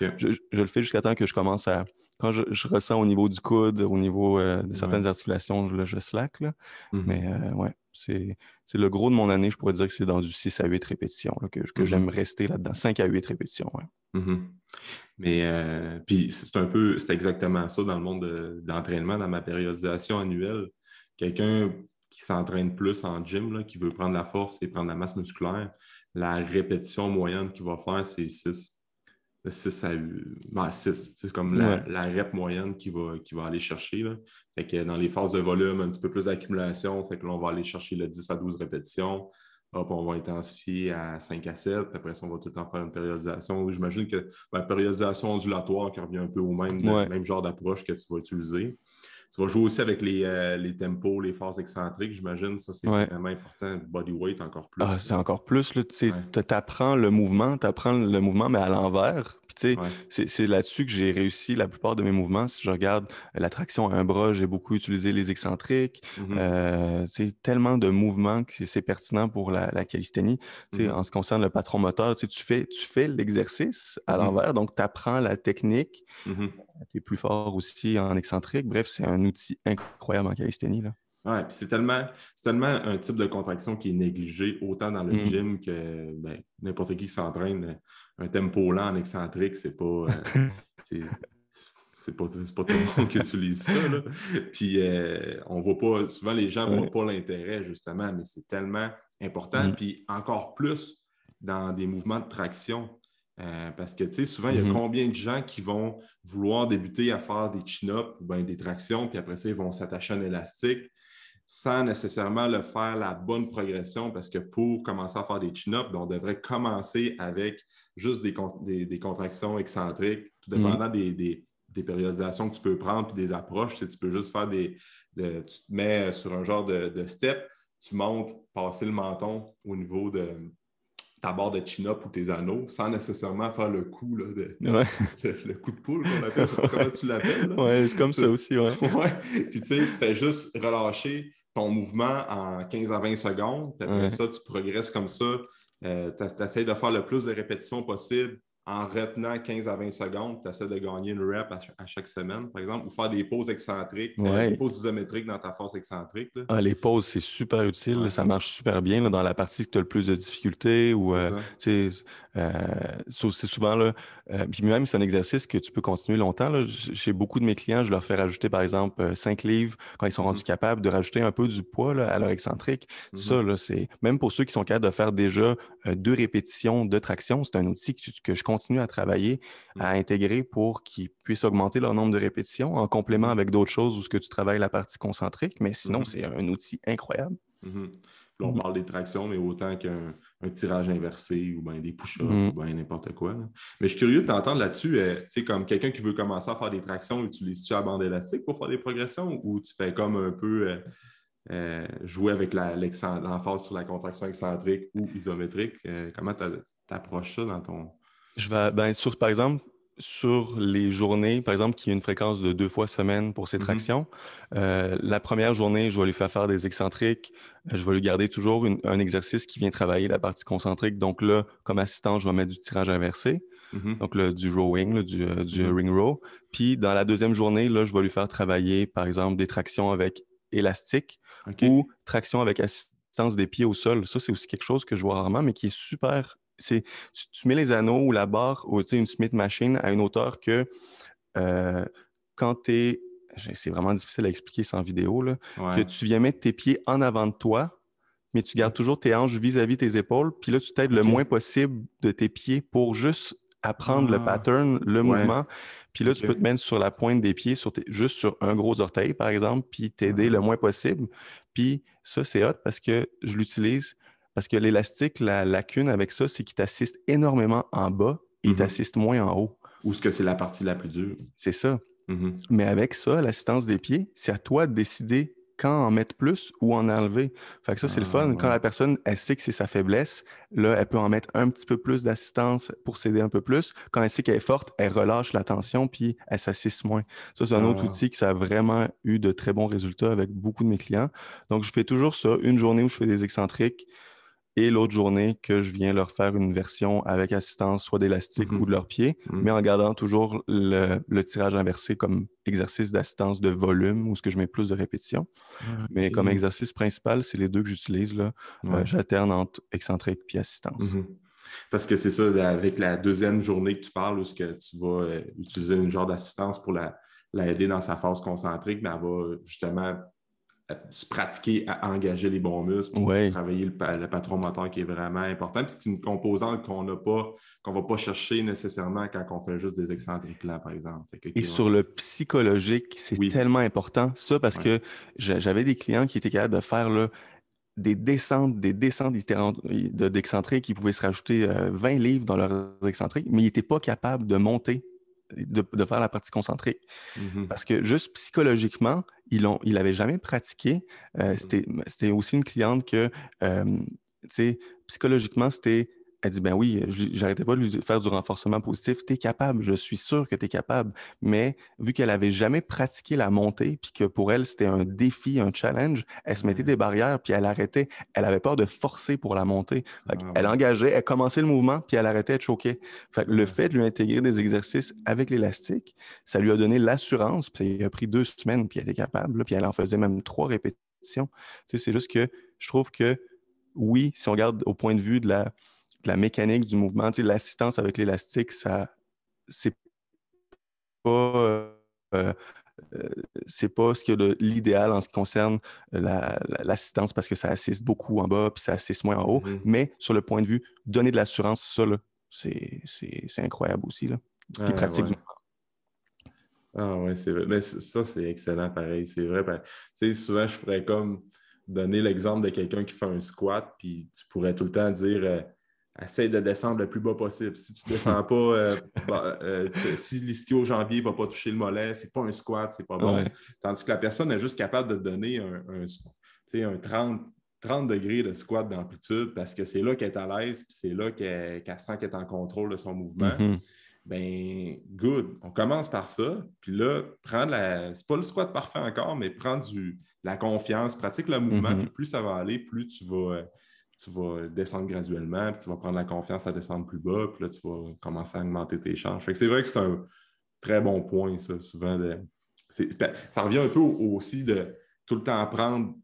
OK. je, je- je le fais jusqu'à temps que je commence à. Quand je, je ressens au niveau du coude, au niveau euh, de certaines articulations, je, je slack. Là. Mhm. Mais euh, ouais, c'est le gros de mon année. Je pourrais dire que c'est dans du 6 à 8 répétitions là, que, que j'aime rester là-dedans. 5 à 8 répétitions, ouais. Mhm. Mais euh, puis c'est un peu, c'est exactement ça dans le monde de, de l'entraînement, dans ma périodisation annuelle. Quelqu'un qui s'entraîne plus en gym, là, qui veut prendre la force et prendre la masse musculaire, la répétition moyenne qu'il va faire, c'est 6. 6 à 6. C'est comme la, Ouais. la rep moyenne qu'il va, aller chercher. Là. Fait que dans les phases de volume, un petit peu plus d'accumulation, fait que là, on va aller chercher le 10 à 12 répétitions. Hop, on va intensifier à 5 à 7, puis après ça, on va tout le temps faire une périodisation. J'imagine que la périodisation ondulatoire qui revient un peu au même, Ouais. même genre d'approche que tu vas utiliser. Tu vas jouer aussi avec les, euh, les tempos, les phases excentriques, j'imagine. Ça, c'est Ouais. vraiment important. Body weight encore plus. Ah, c'est encore plus. Là, tu Ouais. t'apprends le mouvement, tu apprends le mouvement, mais à l'envers. Puis, Ouais. c'est c'est là-dessus que j'ai réussi la plupart de mes mouvements. Si je regarde euh, la traction à un bras, j'ai beaucoup utilisé les excentriques. Mhm. Euh, tellement de mouvements que c'est pertinent pour la, la calisthénie. Mhm. En ce qui concerne le patron moteur, tu fais, tu fais l'exercice à Mhm. l'envers, donc tu apprends la technique. Mhm. Tu es plus fort aussi en excentrique. Bref, c'est un outil incroyable en calisthénie. Là. Ouais, puis c'est tellement, c'est tellement un type de contraction qui est négligé autant dans le Mm. gym que ben, n'importe qui qui s'entraîne. Un tempo lent en excentrique, c'est pas. euh, <laughs> c'est, c'est pas, pas tout le monde qui utilise ça. Là. Puis euh, on voit pas, souvent les gens ne voient pas l'intérêt, justement, mais c'est tellement important. Mm. Puis encore plus dans des mouvements de traction. Euh, parce que, tu sais, souvent, il y a mm-hmm. combien de gens qui vont vouloir débuter à faire des chin-ups ou bien des tractions, puis après ça, ils vont s'attacher à un élastique sans nécessairement le faire la bonne progression, parce que pour commencer à faire des chin-ups, ben, on devrait commencer avec juste des, des, contractions excentriques, tout dépendant mm. des, périodisations que tu peux prendre, puis des approches. Tu, peux juste faire des... tu te mets sur un genre de, step, tu montes, passer le menton au niveau de ta barre de chin-up ou tes anneaux, sans nécessairement faire le coup, là, de, <laughs> le, coup de poule appelle. Comment tu l'appelles? Oui, c'est comme ça, aussi, ouais. <laughs> ouais. Puis tu sais, tu fais juste relâcher ton mouvement en 15 à 20 secondes. Après ça, tu progresses comme ça. Euh, tu essaies de faire le plus de répétitions possible en retenant 15 à 20 secondes, tu essaies de gagner une rep à, chaque semaine, par exemple, ou faire des pauses excentriques, euh, des pauses isométriques dans ta force excentrique. Ah, les pauses, c'est super utile. Ça marche super bien dans la partie que tu as le plus de difficultés. Ou, euh, c'est souvent, là, puis même c'est un exercice que tu peux continuer longtemps. Chez beaucoup de mes clients, je leur fais rajouter, par exemple, 5 livres quand ils sont rendus mm-hmm. capables de rajouter un peu du poids à leur excentrique. Ça, mm-hmm. c'est même pour ceux qui sont capables de faire déjà deux répétitions de traction, c'est un outil que, que je continue à travailler, à mmh. intégrer pour qu'ils puissent augmenter leur nombre de répétitions en complément mmh. avec d'autres choses où ce que tu travailles la partie concentrique. Mais sinon, mmh. c'est un outil incroyable. on parle des tractions, mais autant qu'un tirage inversé ou bien des push-ups ou bien n'importe quoi. Mais je suis curieux de t'entendre là-dessus. Euh, tu sais, comme quelqu'un qui veut commencer à faire des tractions, utilises-tu la bande élastique pour faire des progressions ou tu fais comme un peu euh, euh, jouer avec l'emphase sur la contraction excentrique ou isométrique? comment tu approches ça dans ton, je vais, ben, sur, par exemple, sur les journées, par exemple, qui a une fréquence de deux fois semaine pour ces mmh tractions, euh, la première journée, je vais lui faire faire des excentriques. Euh, je vais lui garder toujours un exercice qui vient travailler la partie concentrique. Donc là, comme assistant, je vais mettre du tirage inversé. Mmh donc le, du rowing, du, euh, mmh ring row. Puis dans la deuxième journée, là, je vais lui faire travailler, par exemple, des tractions avec élastique ou traction avec assistance des pieds au sol. Ça, c'est aussi quelque chose que je vois rarement, mais qui est super c'est tu, mets les anneaux ou la barre ou une Smith machine à une hauteur que euh, quand tu es. C'est vraiment difficile à expliquer sans vidéo, là, que tu viens mettre tes pieds en avant de toi, mais tu gardes toujours tes hanches vis-à-vis tes épaules, puis là, tu t'aides le moins possible de tes pieds pour juste apprendre le ah. pattern, le mouvement. Puis là, tu peux te mettre sur la pointe des pieds, sur juste sur un gros orteil, par exemple, puis t'aider le ah. moins possible. Puis ça, c'est hot parce que je l'utilise parce que l'élastique, la lacune avec ça, c'est qu'il t'assiste énormément en bas et il mm-hmm. t'assiste moins en haut. Ou ce que c'est la partie la plus dure. C'est ça. Mm-hmm. Mais avec ça, l'assistance des pieds, c'est à toi de décider quand en mettre plus ou en enlever. Fait que ça, c'est le fun. Ah, quand la personne, elle sait que c'est sa faiblesse, là, elle peut en mettre un petit peu plus d'assistance pour s'aider un peu plus. Quand elle sait qu'elle est forte, elle relâche la tension puis elle s'assiste moins. Ça, c'est un autre ah. outil qui ça a vraiment eu de très bons résultats avec beaucoup de mes clients. Donc, je fais toujours ça, une journée où je fais des excentriques, et l'autre journée que je viens leur faire une version avec assistance soit d'élastique ou de leurs pieds, mm mais en gardant toujours le, tirage inversé comme exercice d'assistance de volume où ce que je mets plus de répétitions. Mais comme exercice principal, c'est les deux que j'utilise. là. Euh, j'alterne entre excentrique puis assistance. Mm-hmm. Parce que c'est ça, avec la deuxième journée que tu parles, où ce que tu vas euh, utiliser une genre d'assistance pour la, l'aider dans sa phase concentrique, mais elle va justement se pratiquer à engager les bons muscles, travailler le, patron moteur qui est vraiment important. c'est une composante qu'on n'a pas, qu'on ne va pas chercher nécessairement quand on fait juste des excentriques par exemple. Et sur le psychologique, c'est tellement important. Ça, parce que j'avais des clients qui étaient capables de faire des descentes, des descentes d'excentriques, qui pouvaient se rajouter 20 euh, livres dans leurs excentriques, mais ils n'étaient pas capables de monter de, faire la partie concentrique. Mmh Parce que juste psychologiquement, ils n'avaient jamais pratiqué. Euh, mmh c'était aussi une cliente que, euh, psychologiquement, c'était elle dit, ben oui, j'arrêtais pas de lui faire du renforcement positif. Tu es capable, je suis sûr que tu es capable. Mais vu qu'elle avait jamais pratiqué la montée, puis que pour elle, c'était un défi, un challenge, elle se mettait des barrières, puis elle arrêtait. Elle avait peur de forcer pour la montée. Ah elle engageait, elle commençait le mouvement, puis elle arrêtait de choquer. le fait de lui intégrer des exercices avec l'élastique, ça lui a donné l'assurance, puis il a pris deux semaines, puis elle était capable, puis elle en faisait même trois répétitions. c'est juste que je trouve que oui, si on regarde au point de vue de la la mécanique du mouvement, l'assistance avec l'élastique, ça c'est pas c'est pas ce qu'il y a de l'idéal en ce qui concerne l'assistance parce que ça assiste beaucoup en bas puis ça assiste moins en haut. Mm-hmm. Mais sur le point de vue, donner de l'assurance, ça, c'est incroyable aussi. Là. Puis pratique ah ouais, c'est vrai. Mais ça, c'est excellent pareil. C'est vrai. Ben, tu sais, souvent, je pourrais comme donner l'exemple de quelqu'un qui fait un squat, puis tu pourrais tout le temps dire euh, essaye de descendre le plus bas possible. Si tu ne descends pas, euh, <laughs> bah, euh, si l'ischio-jambier ne va pas toucher le mollet, c'est pas un squat, c'est pas bon. Tandis que la personne est juste capable de donner un, un, un 30, 30 degrés de squat d'amplitude parce que c'est là qu'elle est à l'aise, puis c'est là qu'elle sent qu'elle est en contrôle de son mouvement. Mm-hmm ben good, on commence par ça. Puis là, prendre la. C'est pas le squat parfait encore, mais prendre du, la confiance, pratique le mouvement, mm-hmm. puis plus ça va aller, plus tu vas, tu vas descendre graduellement, puis tu vas prendre la confiance à descendre plus bas, puis là, tu vas commencer à augmenter tes chances. c'est vrai que c'est un très bon point, ça, souvent. De, ça revient un peu aussi de tout le temps apprendre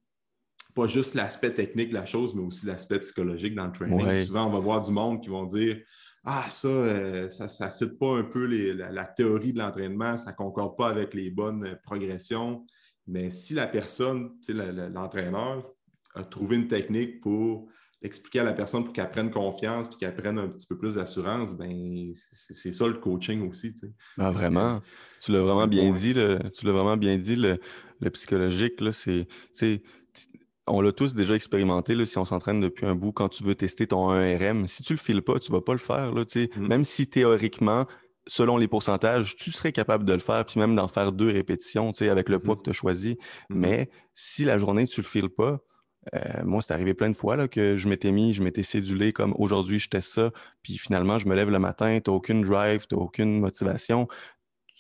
pas juste l'aspect technique de la chose, mais aussi l'aspect psychologique dans le training. Souvent, on va voir du monde qui vont dire ah, ça, euh, ça ne fit pas un peu la, théorie de l'entraînement, ça ne concorde pas avec les bonnes progressions. Mais si la personne, l'entraîneur, a trouvé une technique pour expliquer à la personne pour qu'elle prenne confiance puis qu'elle prenne un petit peu plus d'assurance, ben c'est ça le coaching aussi. Ah, vraiment? Tu l'as vraiment bien dit, tu l'as vraiment bien dit, le, le psychologique, c'est on l'a tous déjà expérimenté, là, si on s'entraîne depuis un bout, quand tu veux tester ton 1RM, si tu le files pas, tu vas pas le faire. Là, mm. Même si théoriquement, selon les pourcentages, tu serais capable de le faire, puis même d'en faire deux répétitions avec le poids mm-hmm. que tu as choisi. Mm-hmm. Mais si la journée, tu le files pas, euh, moi, c'est arrivé plein de fois là, que je m'étais mis, je m'étais cédulé comme aujourd'hui, je teste ça, puis finalement, je me lève le matin, tu aucune drive, tu aucune motivation,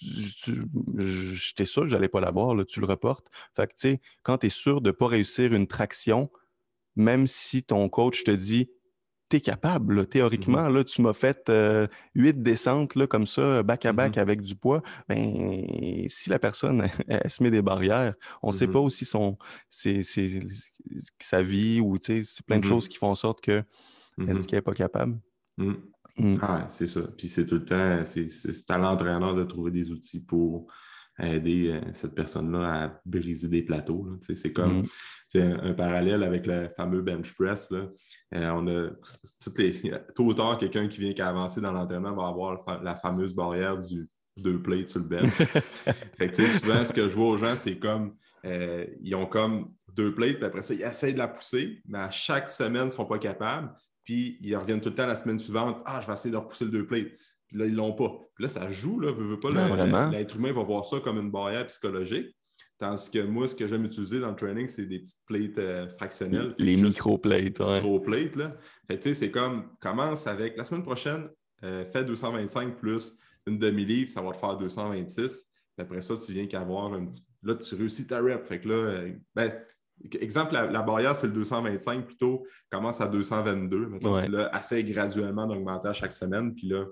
j'étais sûr que j'allais pas l'avoir, tu le reportes. Fait que, tu sais, quand tu es sûr de ne pas réussir une traction, même si ton coach te dit tu es capable, théoriquement, mm-hmm. là, tu m'as fait euh, huit descentes là, comme ça, back à back mm-hmm. avec du poids, ben, si la personne <laughs> elle, se met des barrières, on ne sait pas aussi son, sa vie ou c'est plein de choses qui font en sorte qu'elle dit qu'elle n'est pas capable? Ah, c'est ça. Puis c'est tout le temps, c'est à l'entraîneur de trouver des outils pour aider euh, cette personne-là à briser des plateaux. C'est comme mm. un, parallèle avec le fameux bench press. Là. Euh, on a toutes les, <laughs> tôt ou tard, quelqu'un qui vient qui a avancé dans l'entraînement va avoir la fameuse barrière du deux plates sur le bench. <laughs> fait que, souvent, ce que je vois aux gens, c'est comme euh, ils ont comme deux plates, puis après ça, ils essayent de la pousser, mais à chaque semaine, ils ne sont pas capables puis ils reviennent tout le temps la semaine suivante. Ah, je vais essayer de repousser le deux plates. Puis là, ils ne l'ont pas. Puis là, ça joue, là, veut, veut pas. Ah, l'être humain va voir ça comme une barrière psychologique. Tandis que moi, ce que j'aime utiliser dans le training, c'est des petites plates euh, fractionnelles. Les micro-plates, ouais. Micro-plates, là. Fait tu sais, c'est comme, commence avec, la semaine prochaine, euh, fais 225 plus une demi-livre, ça va te faire 226. Puis après ça, tu viens qu'avoir un petit... Là, tu réussis ta rep. Fait que là, euh, ben, Exemple, la, barrière, c'est le 225, plutôt commence à 222. Là, essaie graduellement d'augmenter à chaque semaine. Puis là,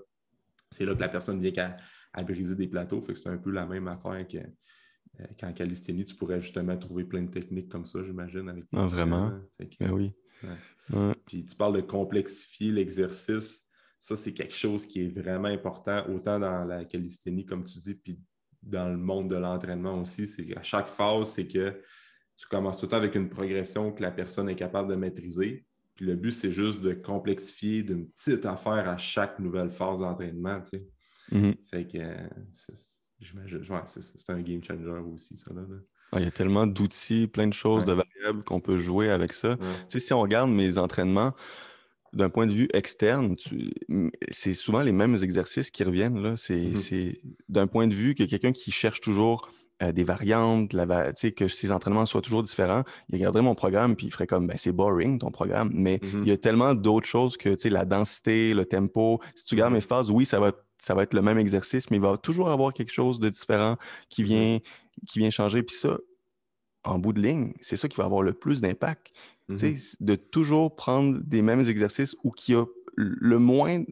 c'est là que la personne vient à, briser des plateaux. Fait que c'est un peu la même affaire que, euh, qu'en calisthénie, tu pourrais justement trouver plein de techniques comme ça, j'imagine. Avec ah, vraiment? Ben oui. Puis tu parles de complexifier l'exercice. Ça, c'est quelque chose qui est vraiment important, autant dans la calisthénie, comme tu dis, puis dans le monde de l'entraînement aussi. C'est à chaque phase, c'est que tu commences tout le temps avec une progression que la personne est capable de maîtriser. Puis le but, c'est juste de complexifier d'une petite affaire à chaque nouvelle phase d'entraînement. Tu sais. Mm-hmm. Fait que c'est un game changer aussi, ça. Là, ah, il y a tellement d'outils, plein de choses, de variables qu'on peut jouer avec ça. Tu sais, si on regarde mes entraînements, d'un point de vue externe, c'est souvent les mêmes exercices qui reviennent. Là. C'est, d'un point de vue que quelqu'un qui cherche toujours euh, des variantes, la, que ses entraînements soient toujours différents, il regarderait mon programme puis il ferait comme ben, c'est boring ton programme, mais mm-hmm. il y a tellement d'autres choses que la densité, le tempo. Si tu gardes mes mm-hmm. phases, oui, ça va, ça va être le même exercice, mais il va toujours avoir quelque chose de différent qui mm-hmm. vient, qui vient changer. Puis ça, en bout de ligne, c'est ça qui va avoir le plus d'impact. De toujours prendre des mêmes exercices ou qui a le moins,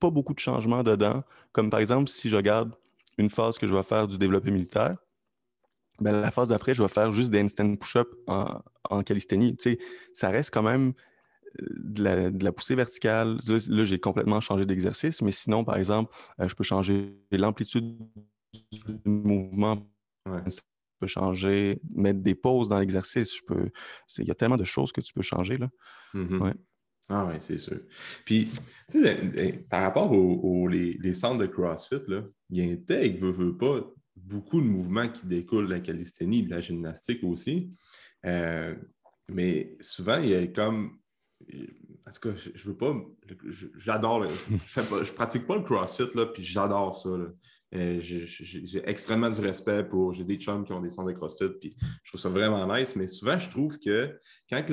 pas beaucoup de changements dedans. Comme par exemple, si je regarde une phase que je vais faire du développé militaire, ben, la phase d'après, je vais faire juste des instant push-up en, en calisthénie. ça reste quand même euh, de la, poussée verticale. Là, j'ai complètement changé d'exercice, mais sinon, par exemple, euh, je peux changer l'amplitude du mouvement peux changer, mettre des pauses dans l'exercice. Je peux. Il y a tellement de choses que tu peux changer. Là. Mm-hmm. Ah oui, c'est sûr. Puis, tu sais, ben, ben, par rapport aux, les, centres de CrossFit, là, il intègre, veut, veut pas, beaucoup de mouvements qui découlent de la calisthénie, de la gymnastique aussi. Euh, mais souvent, il y a comme. En tout cas, je, veux pas. J'adore. Je, je, pratique pas le CrossFit, là, puis j'adore ça. Euh, j'ai extrêmement du respect pour. J'ai des chums qui ont des centres de CrossFit, puis je trouve ça vraiment nice. Mais souvent, je trouve que quand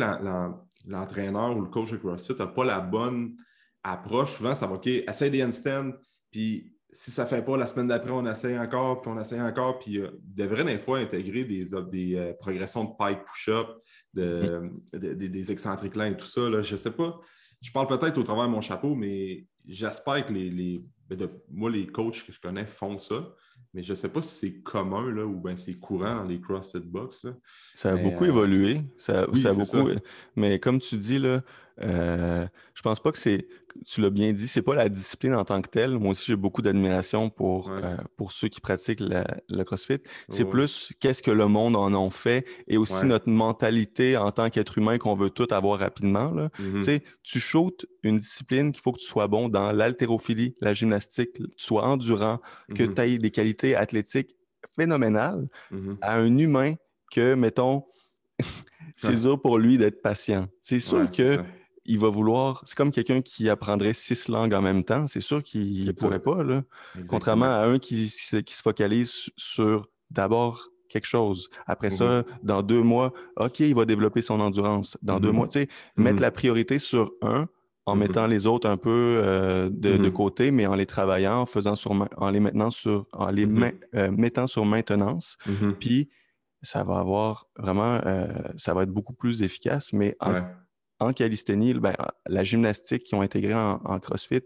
l'entraîneur ou le coach de CrossFit n'a pas la bonne approche, souvent, ça va OK, essaye des handstands, puis si ça ne fait pas, la semaine d'après, on essaye encore, puis on essaye encore, puis euh, il devrait des fois intégrer des, des euh, progressions de pike push-up, des excentriques lents et tout ça. Je ne sais pas. Je parle peut-être au travers de mon chapeau, mais j'espère que les, ben, moi, les coachs que je connais font ça. Mais je ne sais pas si c'est commun là, ou bien c'est courant dans les CrossFit Box. Ça a beaucoup euh, évolué. Ça, ça beaucoup... Mais comme tu dis, là, euh, je pense pas que c'est tu l'as bien dit, c'est pas la discipline en tant que telle. Moi aussi, j'ai beaucoup d'admiration pour, euh, pour ceux qui pratiquent le CrossFit. C'est plus qu'est-ce que le monde en a fait et aussi notre mentalité en tant qu'être humain qu'on veut tout avoir rapidement. Là. Mm-hmm. Tu shootes une discipline qu'il faut que tu sois bon dans l'haltérophilie, la gymnastique, que tu sois endurant, que mm-hmm. tu aies des qualités athlétiques phénoménales mm-hmm. à un humain que, mettons, <laughs> c'est dur pour lui d'être patient. C'est sûr que il va vouloir. C'est comme quelqu'un qui apprendrait six langues en même temps. C'est sûr qu'il ne pourrait pas. Là. Contrairement à un qui, qui se focalise sur d'abord quelque chose. Après ça, mm-hmm. dans deux mois, OK, il va développer son endurance. Dans deux mm-hmm. mois, tu sais, mettre mm-hmm. la priorité sur un en mettant les autres un peu euh, de, côté, mais en les travaillant, en faisant sur en les maintenant sur en les euh, mettant sur maintenance. Puis ça va avoir vraiment euh, ça va être beaucoup plus efficace, mais en, en calisthénie, ben, la gymnastique qui ont intégré en, CrossFit,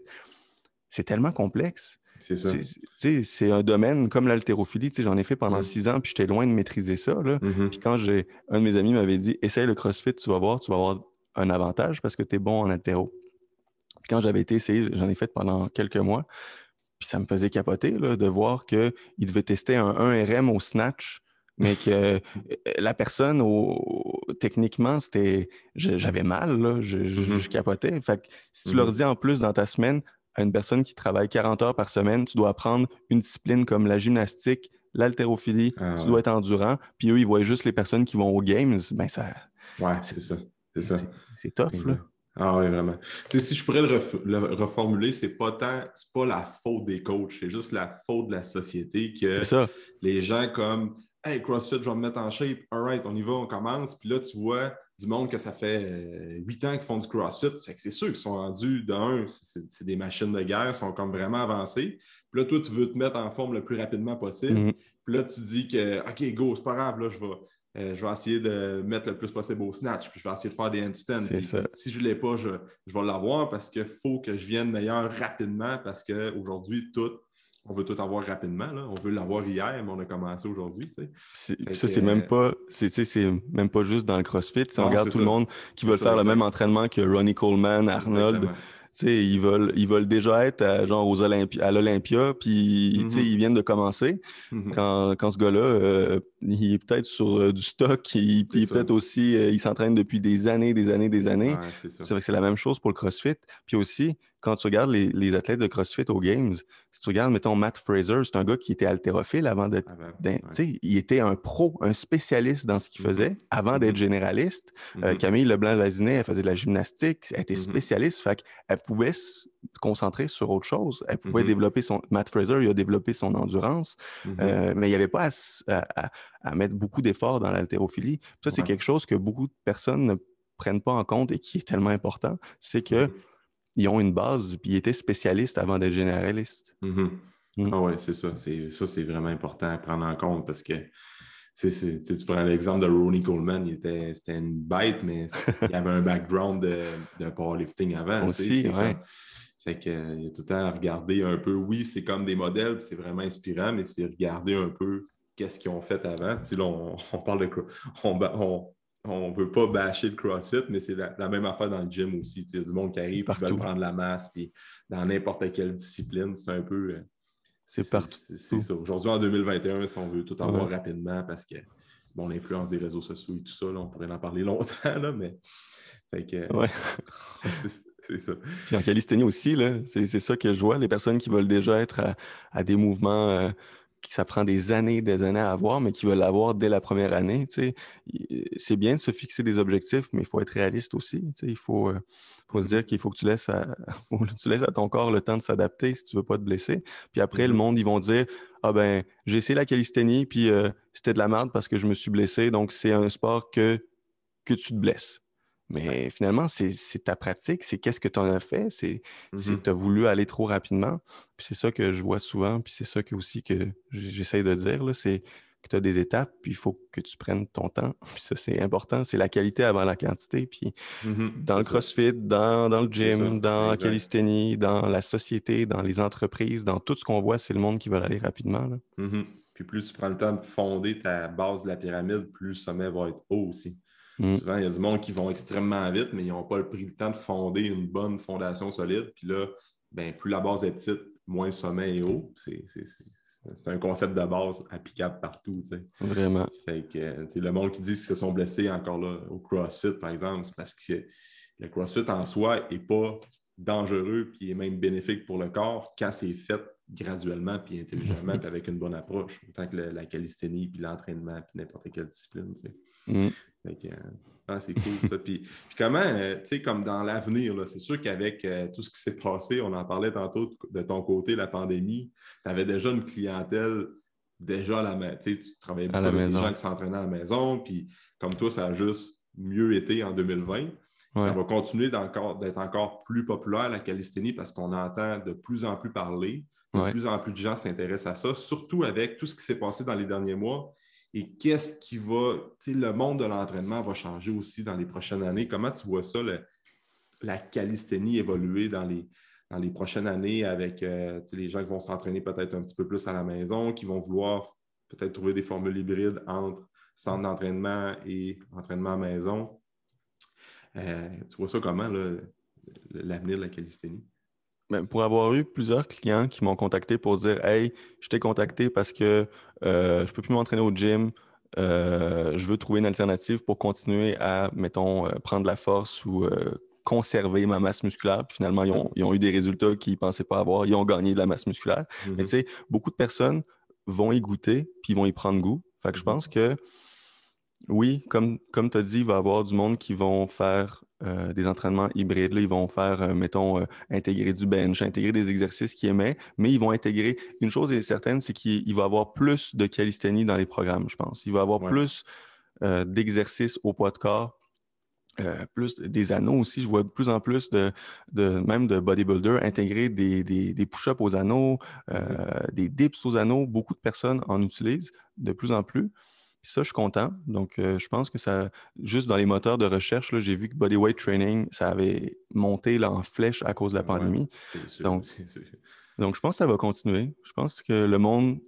c'est tellement complexe. C'est ça. C'est un domaine comme l'haltérophilie. J'en ai fait pendant six ans, puis j'étais loin de maîtriser ça. Mm-hmm. Puis quand j'ai un de mes amis m'avait dit Essaye le CrossFit, tu vas voir, tu vas avoir un avantage parce que tu es bon en haltéro. Puis quand j'avais été essayé, j'en ai fait pendant quelques mois. Puis ça me faisait capoter de voir qu'il devait tester un 1RM au snatch mais que euh, la personne, techniquement, c'était, j'avais mal, là, je, mm-hmm. capotais. Fait si tu leur mm-hmm. dis en plus dans ta semaine à une personne qui travaille 40 heures par semaine, tu dois apprendre une discipline comme la gymnastique, l'haltérophilie, ah tu dois être endurant, puis eux, ils voient juste les personnes qui vont aux games, ben ça... Ouais, c'est ça. C'est ça. C'est tough, là. Ah oui, vraiment. si je pourrais le, reformuler, c'est pas tant, c'est pas la faute des coachs, c'est juste la faute de la société que les gens comme Hey, CrossFit, je vais me mettre en shape. All right, on y va, on commence. Puis là, tu vois du monde que ça fait euh, huit ans qu'ils font du CrossFit. Fait que c'est sûr qu'ils sont rendus, d'un, c'est des machines de guerre, ils sont comme vraiment avancés. Puis là, toi, tu veux te mettre en forme le plus rapidement possible. Mm-hmm. Puis là, tu dis que, OK, go, c'est pas grave, là, je vais. Euh, je vais essayer de mettre le plus possible au snatch, puis je vais essayer de faire des handstands. Si je ne l'ai pas, je, je vais l'avoir parce qu'il faut que je vienne meilleur rapidement parce qu'aujourd'hui, tout on veut tout avoir rapidement. Là. On veut l'avoir hier, mais on a commencé aujourd'hui. Ça, c'est même pas c'est même pas juste dans le CrossFit. on regarde tout le monde qui veut faire le même entraînement que Ronnie Coleman, Arnold. ils veulent, ils veulent déjà être à, genre aux à l'Olympia, puis mm-hmm. ils viennent de commencer. Mm-hmm. quand, quand, ce gars-là, euh, il est peut-être sur euh, du stock, il, puis peut-être aussi, euh, il s'entraîne depuis des années, des années, des années. c'est vrai que c'est la même chose pour le CrossFit. Puis aussi, quand tu regardes les, athlètes de CrossFit aux Games, si tu regardes, mettons, Matt Fraser, c'est un gars qui était haltérophile avant d'être. Ah ben, il était un pro, un spécialiste dans ce qu'il mm-hmm. faisait avant d'être mm-hmm. généraliste. Euh, mm-hmm. Camille Leblanc-Vazinet, elle faisait de la gymnastique, elle était spécialiste, fait qu'elle pouvait se concentrer sur autre chose. Elle pouvait développer son. Matt Fraser, il a développé son endurance, euh, mais il n'y avait pas à, mettre beaucoup d'efforts dans l'haltérophilie. Ça, c'est quelque chose que beaucoup de personnes ne prennent pas en compte et qui est tellement important, c'est que ils ont une base, puis ils étaient spécialistes avant d'être généralistes. Mm-hmm. Mm. Ah oui, c'est ça. Ça, c'est vraiment important à prendre en compte parce que tu prends l'exemple de Ronnie Coleman, c'était une bête, mais <laughs> il avait un background de, de powerlifting avant. Aussi, ouais. Fait qu'il y a tout le temps à regarder un peu. Oui, c'est comme des modèles, c'est vraiment inspirant, mais c'est regarder un peu qu'est-ce qu'ils ont fait avant. Tu là, <laughs> on, parle de on, on ne veut pas bâcher le CrossFit, mais c'est la, même affaire dans le gym aussi. Il y a du monde qui arrive, qui veut prendre la masse, puis dans n'importe quelle discipline, c'est un peu. Euh, C'est partout. C'est ça. Aujourd'hui, en 2021, si on veut tout avoir rapidement, parce que bon, l'influence des réseaux sociaux et tout ça, on pourrait en parler <laughs> longtemps, là, mais. Fait que, ouais. <laughs> c'est ça. Puis en calisthénie aussi, c'est ça que je vois, les personnes qui veulent déjà être à, des mouvements euh, qui ça prend des années, des années à avoir, mais qui veulent l'avoir dès la première année. C'est bien de se fixer des objectifs, mais il faut être réaliste aussi. Il faut, euh, faut se dire qu'il faut que tu laisses, à, <laughs> tu laisses à ton corps le temps de s'adapter si tu ne veux pas te blesser. Puis après, le mm-hmm. monde, ils vont dire Ah ben, j'ai essayé la calisthénie, puis euh, c'était de la merde parce que je me suis blessé. Donc, c'est un sport que, que tu te blesses. Mais finalement, c'est ta pratique, c'est qu'est-ce que tu en as fait, c'est mmh tu as voulu aller trop rapidement. Puis c'est ça que je vois souvent, puis c'est ça que aussi que j'essaie de dire, c'est que tu as des étapes, puis il faut que tu prennes ton temps. Puis ça, c'est important, c'est la qualité avant la quantité. Puis mmh dans le CrossFit, dans, le gym, dans la calisthénie, dans la société, dans les entreprises, dans tout ce qu'on voit, c'est le monde qui va aller rapidement. Mmh puis plus tu prends le temps de fonder ta base de la pyramide, plus le sommet va être haut aussi. Mm. Souvent, il y a du monde qui vont extrêmement vite, mais ils n'ont pas pris le temps de fonder une bonne fondation solide. Puis là, ben, plus la base est petite, moins le sommet est haut. C'est un concept de base applicable partout. Vraiment. Fait que, le monde qui dit qu'ils se sont blessés encore là au CrossFit, par exemple, c'est parce que le CrossFit en soi n'est pas dangereux puis est même bénéfique pour le corps quand c'est fait graduellement puis intelligemment <laughs> avec une bonne approche, autant que la calisthénie puis l'entraînement puis n'importe quelle discipline. Mm. Euh, ah, c'est cool ça. Puis, comment, euh, tu sais, comme dans l'avenir, c'est sûr qu'avec euh, tout ce qui s'est passé, on en parlait tantôt de, ton côté, la pandémie, tu avais déjà une clientèle déjà à la maison. Tu travaillais beaucoup avec des gens qui s'entraînaient à la maison, puis comme toi, ça a juste mieux été en 2020. Ça va continuer d'être encore plus populaire, la calisthénie, parce qu'on entend de plus en plus parler. De plus en plus de gens s'intéressent à ça, surtout avec tout ce qui s'est passé dans les derniers mois et qu'est-ce qui va, tu sais, le monde de l'entraînement va changer aussi dans les prochaines années? Comment tu vois ça, la calisthénie évoluer dans les, dans les prochaines années avec euh, les gens qui vont s'entraîner peut-être un petit peu plus à la maison, qui vont vouloir peut-être trouver des formules hybrides entre centre d'entraînement et entraînement à maison? Euh, tu vois ça comment, l'avenir de la calisthénie? Ben, pour avoir eu plusieurs clients qui m'ont contacté pour dire Hey, je t'ai contacté parce que euh, je ne peux plus m'entraîner au gym, euh, je veux trouver une alternative pour continuer à, mettons, euh, prendre la force ou conserver ma masse musculaire. Puis finalement, ils ont, eu des résultats qu'ils ne pensaient pas avoir. Ils ont gagné de la masse musculaire. Mais mm-hmm. tu sais, beaucoup de personnes vont y goûter puis vont y prendre goût. Fait que je mm-hmm. pense que oui, comme, comme tu as dit, il va y avoir du monde qui vont faire euh, des entraînements hybrides. Là, ils vont faire, euh, mettons, euh, intégrer du bench, intégrer des exercices qu'ils aimaient, mais ils vont intégrer. Une chose est certaine, c'est qu'il va y avoir plus de calisthénie dans les programmes, je pense. Il va y avoir plus d'exercices au poids de corps. plus des anneaux aussi, je vois de plus en plus de, même de bodybuilders intégrer des, des, push-ups aux anneaux, mm-hmm. des dips aux anneaux. Beaucoup de personnes en utilisent de plus en plus ça, je suis content. Donc, euh, je pense que ça, juste dans les moteurs de recherche, j'ai vu que Bodyweight Training, ça avait monté là, en flèche à cause de la pandémie. donc, donc, je pense que ça va continuer. Je pense que le monde,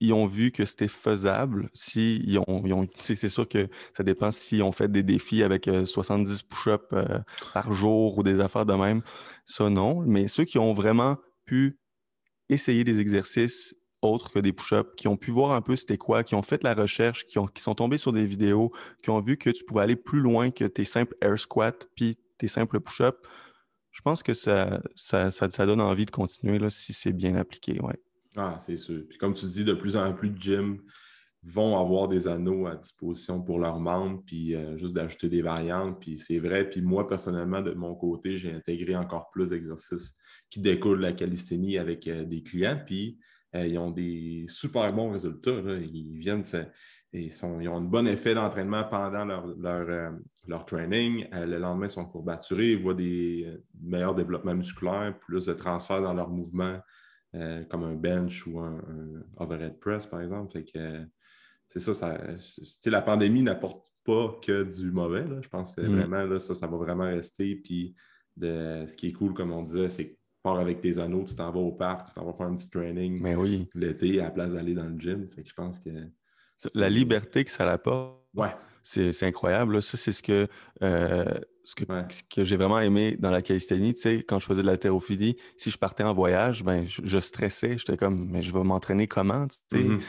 ils ont vu que c'était faisable. Si ils ont, c'est sûr que ça dépend s'ils ont fait des défis avec 70 euh, push-ups euh, par jour ou des affaires de même. Ça, non. Mais ceux qui ont vraiment pu essayer des exercices autres que des push-ups, qui ont pu voir un peu c'était quoi, qui ont fait la recherche, qui, ont, qui sont tombés sur des vidéos, qui ont vu que tu pouvais aller plus loin que tes simples air squats puis tes simples push-ups. Je pense que ça, ça, donne envie de continuer là, si c'est bien appliqué. Ouais. Ah, c'est sûr. Puis comme tu dis, de plus en plus de gyms vont avoir des anneaux à disposition pour leurs membres, puis euh, juste d'ajouter des variantes. Puis c'est vrai. Puis moi, personnellement, de mon côté, j'ai intégré encore plus d'exercices qui découlent de la calisthénie avec euh, des clients. Puis ils ont des super bons résultats. Ils viennent, ils, sont, ils, ont un bon effet d'entraînement pendant leur, leur, euh, training. Euh, le lendemain, ils sont courbaturés, ils voient des meilleurs développements musculaires, plus de transfert dans leurs mouvements, comme un bench ou un, overhead press, par exemple. Fait que c'est ça, ça la pandémie n'apporte pas que du mauvais. Je pense que mm. vraiment, là, ça, ça va vraiment rester. Puis de, ce qui est cool, comme on disait, c'est avec tes anneaux, tu t'en vas au parc, tu t'en vas faire un petit training Mais oui. l'été à la place d'aller dans le gym. Fait que je pense que. La liberté que ça apporte, ouais. c'est incroyable. Ça, c'est ce que euh, ce que, j'ai vraiment aimé dans la calisthénie, tu sais, quand je faisais de l'haltérophilie, si je partais en voyage, ben, je, stressais. J'étais comme, mais je vais m'entraîner comment, tu sais? Mm-hmm.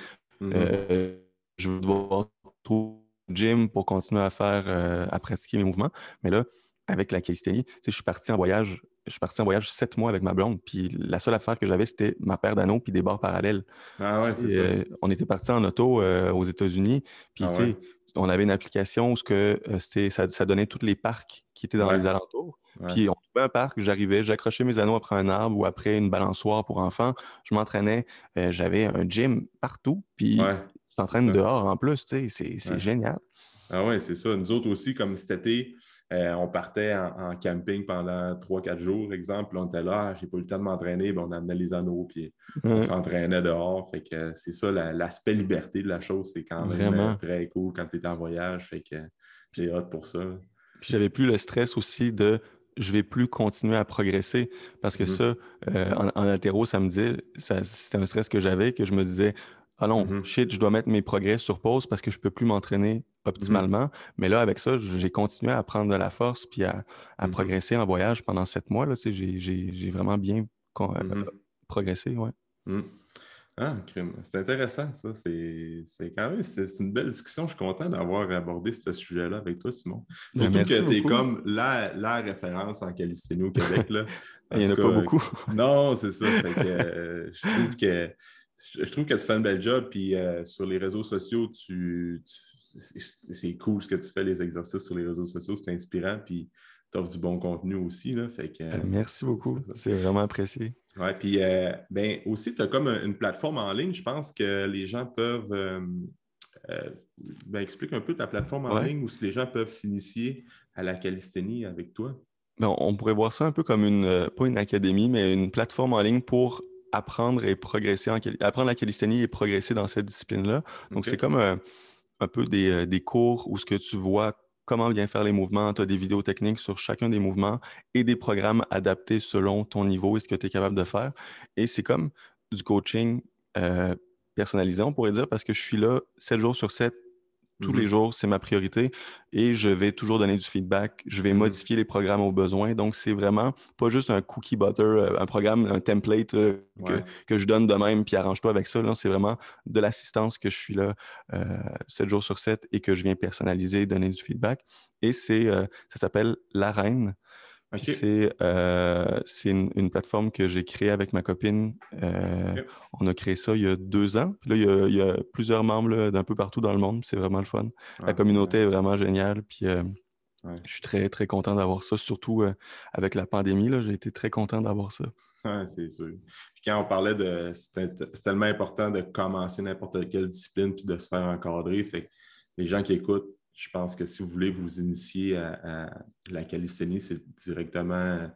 Mm-hmm. Euh, je vais devoir trouver gym pour continuer à faire, euh, à pratiquer mes mouvements. Mais là, avec la calisthénie, tu sais, je suis parti en voyage. Je suis parti en voyage sept mois avec ma blonde. Puis la seule affaire que j'avais, c'était ma paire d'anneaux puis des barres parallèles. Ah ouais, c'est ça. Euh, on était parti en auto aux États-Unis. Puis, ah tu sais, on avait une application où que, euh, ça, donnait tous les parcs qui étaient dans les alentours. Puis on trouvait un parc, j'arrivais, j'accrochais mes anneaux après un arbre ou après une balançoire pour enfants. Je m'entraînais, euh, j'avais un gym partout, puis je t'entraîne dehors en plus, tu sais, c'est génial. Ah ouais, c'est ça. Nous autres aussi, comme cet été, euh, on partait en, camping pendant 3-4 jours, exemple. On était là, ah, j'ai pas eu le temps de m'entraîner, on amenait les anneaux, puis on s'entraînait dehors. Fait que c'est ça, l'aspect liberté de la chose, c'est quand même euh, très cool quand tu es en voyage. Fait que c'est hot pour ça. Puis j'avais plus le stress aussi de je vais plus continuer à progresser parce que mm-hmm. ça, euh, en, en altéro, ça me dit, c'était un stress que j'avais, que je me disais, ah non, mm-hmm. shit, je dois mettre mes progrès sur pause parce que je ne peux plus m'entraîner optimalement. Mm-hmm. Mais là, avec ça, j'ai continué à prendre de la force puis à, mm-hmm. progresser en voyage pendant sept mois. J'ai vraiment bien euh, progressé. Ouais. Ah, c'est intéressant, ça. C'est quand même c'est une belle discussion. Je suis content d'avoir abordé ce sujet-là avec toi, Simon. Ben, Surtout que tu es comme la, la, référence en calisthénie au Québec. Là. <laughs> Il n'y en a pas beaucoup. non, c'est ça. <laughs> Euh, je trouve que je trouve que tu fais un bel job, puis euh, sur les réseaux sociaux, tu, c'est cool ce que tu fais, les exercices sur les réseaux sociaux, c'est inspirant, puis tu offres du bon contenu aussi. Là, fait que, euh, Merci beaucoup, c'est vraiment apprécié. Oui, puis euh, ben, aussi, tu as comme une plateforme en ligne, je pense que les gens peuvent. ben, explique un peu ta plateforme en ligne où les gens peuvent s'initier à la calisthénie avec toi. Ben, on pourrait voir ça un peu comme une, pas une académie, mais une plateforme en ligne pour apprendre et progresser en apprendre la calisthénie et progresser dans cette discipline-là. Donc, c'est comme un, peu euh, des, cours où ce que tu vois comment bien faire les mouvements, tu as des vidéos techniques sur chacun des mouvements et des programmes adaptés selon ton niveau et ce que tu es capable de faire. Et c'est comme du coaching euh, personnalisé, on pourrait dire, parce que je suis là 7 jours sur 7 tous les mmh jours, c'est ma priorité et je vais toujours donner du feedback. Je vais mmh modifier les programmes aux besoins. Donc, c'est vraiment pas juste un cookie butter, euh, un programme, un template euh, que, je donne de même puis arrange-toi avec ça. C'est vraiment de l'assistance que je suis là euh, 7 jours sur 7 et que je viens personnaliser, donner du feedback. Et c'est, euh, ça s'appelle l'arène. Euh, c'est une, plateforme que j'ai créée avec ma copine. Euh, on a créé ça il y a deux ans. Puis là, il y a, plusieurs membres d'un peu partout dans le monde. C'est vraiment le fun. la communauté est vraiment géniale. Puis euh, je suis très, très content d'avoir ça, surtout avec la pandémie. J'ai été très content d'avoir ça. Oui, c'est sûr. Puis quand on parlait de. C'est tellement important de commencer n'importe quelle discipline puis de se faire encadrer. Fait les gens qui écoutent, je pense que si vous voulez vous initier à, la calisthénie, c'est directement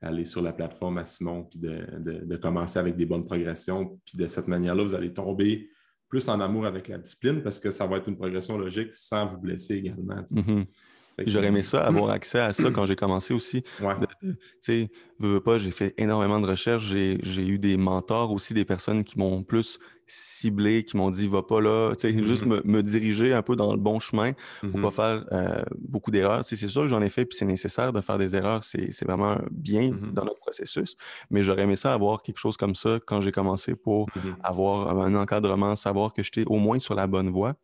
aller sur la plateforme à Simon, puis de, commencer avec des bonnes progressions. Puis de cette manière-là, vous allez tomber plus en amour avec la discipline parce que ça va être une progression logique sans vous blesser également. Mm-hmm. J'aurais aimé ça, avoir accès à ça quand j'ai commencé aussi. Tu sais, veux, pas, j'ai fait énormément de recherches. J'ai eu des mentors aussi, des personnes qui m'ont plus ciblé, qui m'ont dit va pas là, tu sais, mm-hmm. juste me, diriger un peu dans le bon chemin pour ne pas mm-hmm. faire euh, beaucoup d'erreurs. c'est sûr que j'en ai fait, puis c'est nécessaire de faire des erreurs. C'est vraiment bien mm-hmm. dans notre processus. Mais j'aurais aimé ça avoir quelque chose comme ça quand j'ai commencé pour avoir un encadrement, savoir que j'étais au moins sur la bonne voie.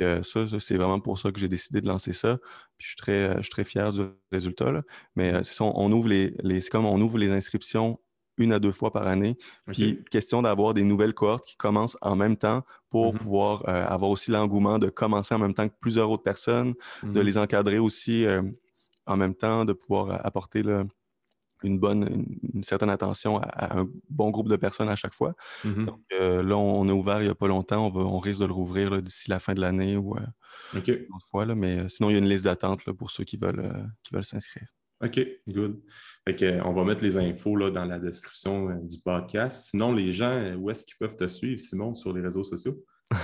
Euh, ça, c'est vraiment pour ça que j'ai décidé de lancer ça. Puis je suis très, euh, je suis très fier du résultat. Mais euh, c'est on, ouvre les, comme on ouvre les inscriptions une à deux fois par année. Puis question d'avoir des nouvelles cohortes qui commencent en même temps pour mmh pouvoir avoir aussi l'engouement de commencer en même temps que plusieurs autres personnes, de mmh les encadrer aussi en même temps, de pouvoir apporter le, une bonne, une, certaine attention à, un bon groupe de personnes à chaque fois. Mm-hmm. Donc euh, là, on, est ouvert il n'y a pas longtemps. On, va, on risque de le rouvrir d'ici la fin de l'année ou euh, une autre fois. Là, mais euh, sinon, il y a une liste d'attente pour ceux qui veulent, qui veulent s'inscrire. OK, good. on va mettre les infos là, dans la description du podcast. Sinon, les gens, où est-ce qu'ils peuvent te suivre, Simon, sur les réseaux sociaux? <laughs>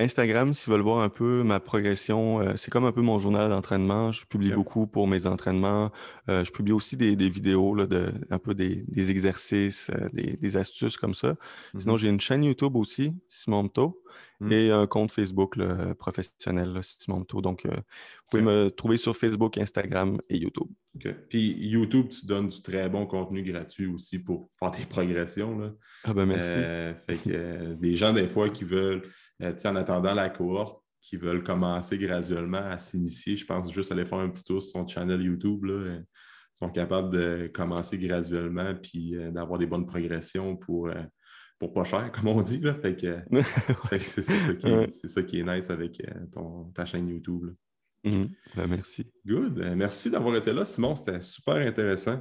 Instagram, s'ils veulent voir un peu ma progression, euh, c'est comme un peu mon journal d'entraînement. Je publie beaucoup pour mes entraînements. Euh, je publie aussi des, vidéos, là, de, un peu des, exercices, euh, des, astuces comme ça. Sinon, mm-hmm. j'ai une chaîne YouTube aussi, Simon Mto, mm. et un compte Facebook professionnel, Simon Mto. Donc, vous pouvez me trouver sur Facebook, Instagram et YouTube. Puis YouTube, tu donnes du très bon contenu gratuit aussi pour faire des <laughs> progressions. Là. Ah ben merci. fait que <laughs> les gens, des fois, qui veulent euh, en attendant la cohorte, qui veulent commencer graduellement à s'initier, je pense juste aller faire un petit tour sur son channel YouTube. Là, euh, sont capables de commencer graduellement puis euh, d'avoir des bonnes progressions pour, pour pas cher, <laughs> comme on dit. Là. Fait que, c'est, ça qui est, nice avec ton, ta chaîne YouTube. Mm-hmm. Ben, merci. Good. merci d'avoir été là, Simon. C'était super intéressant.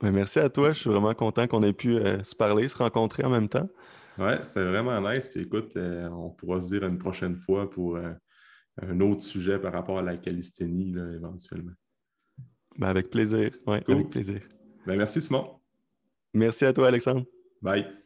Ben, merci à toi. Je suis vraiment content qu'on ait pu se parler, se rencontrer en même temps. Ouais, c'était vraiment nice. Puis écoute, euh, on pourra se dire une prochaine fois pour euh, un autre sujet par rapport à la calisthénie, éventuellement. Ben avec plaisir. Ouais, avec plaisir. Merci, Simon. Merci à toi, Alexandre. Bye.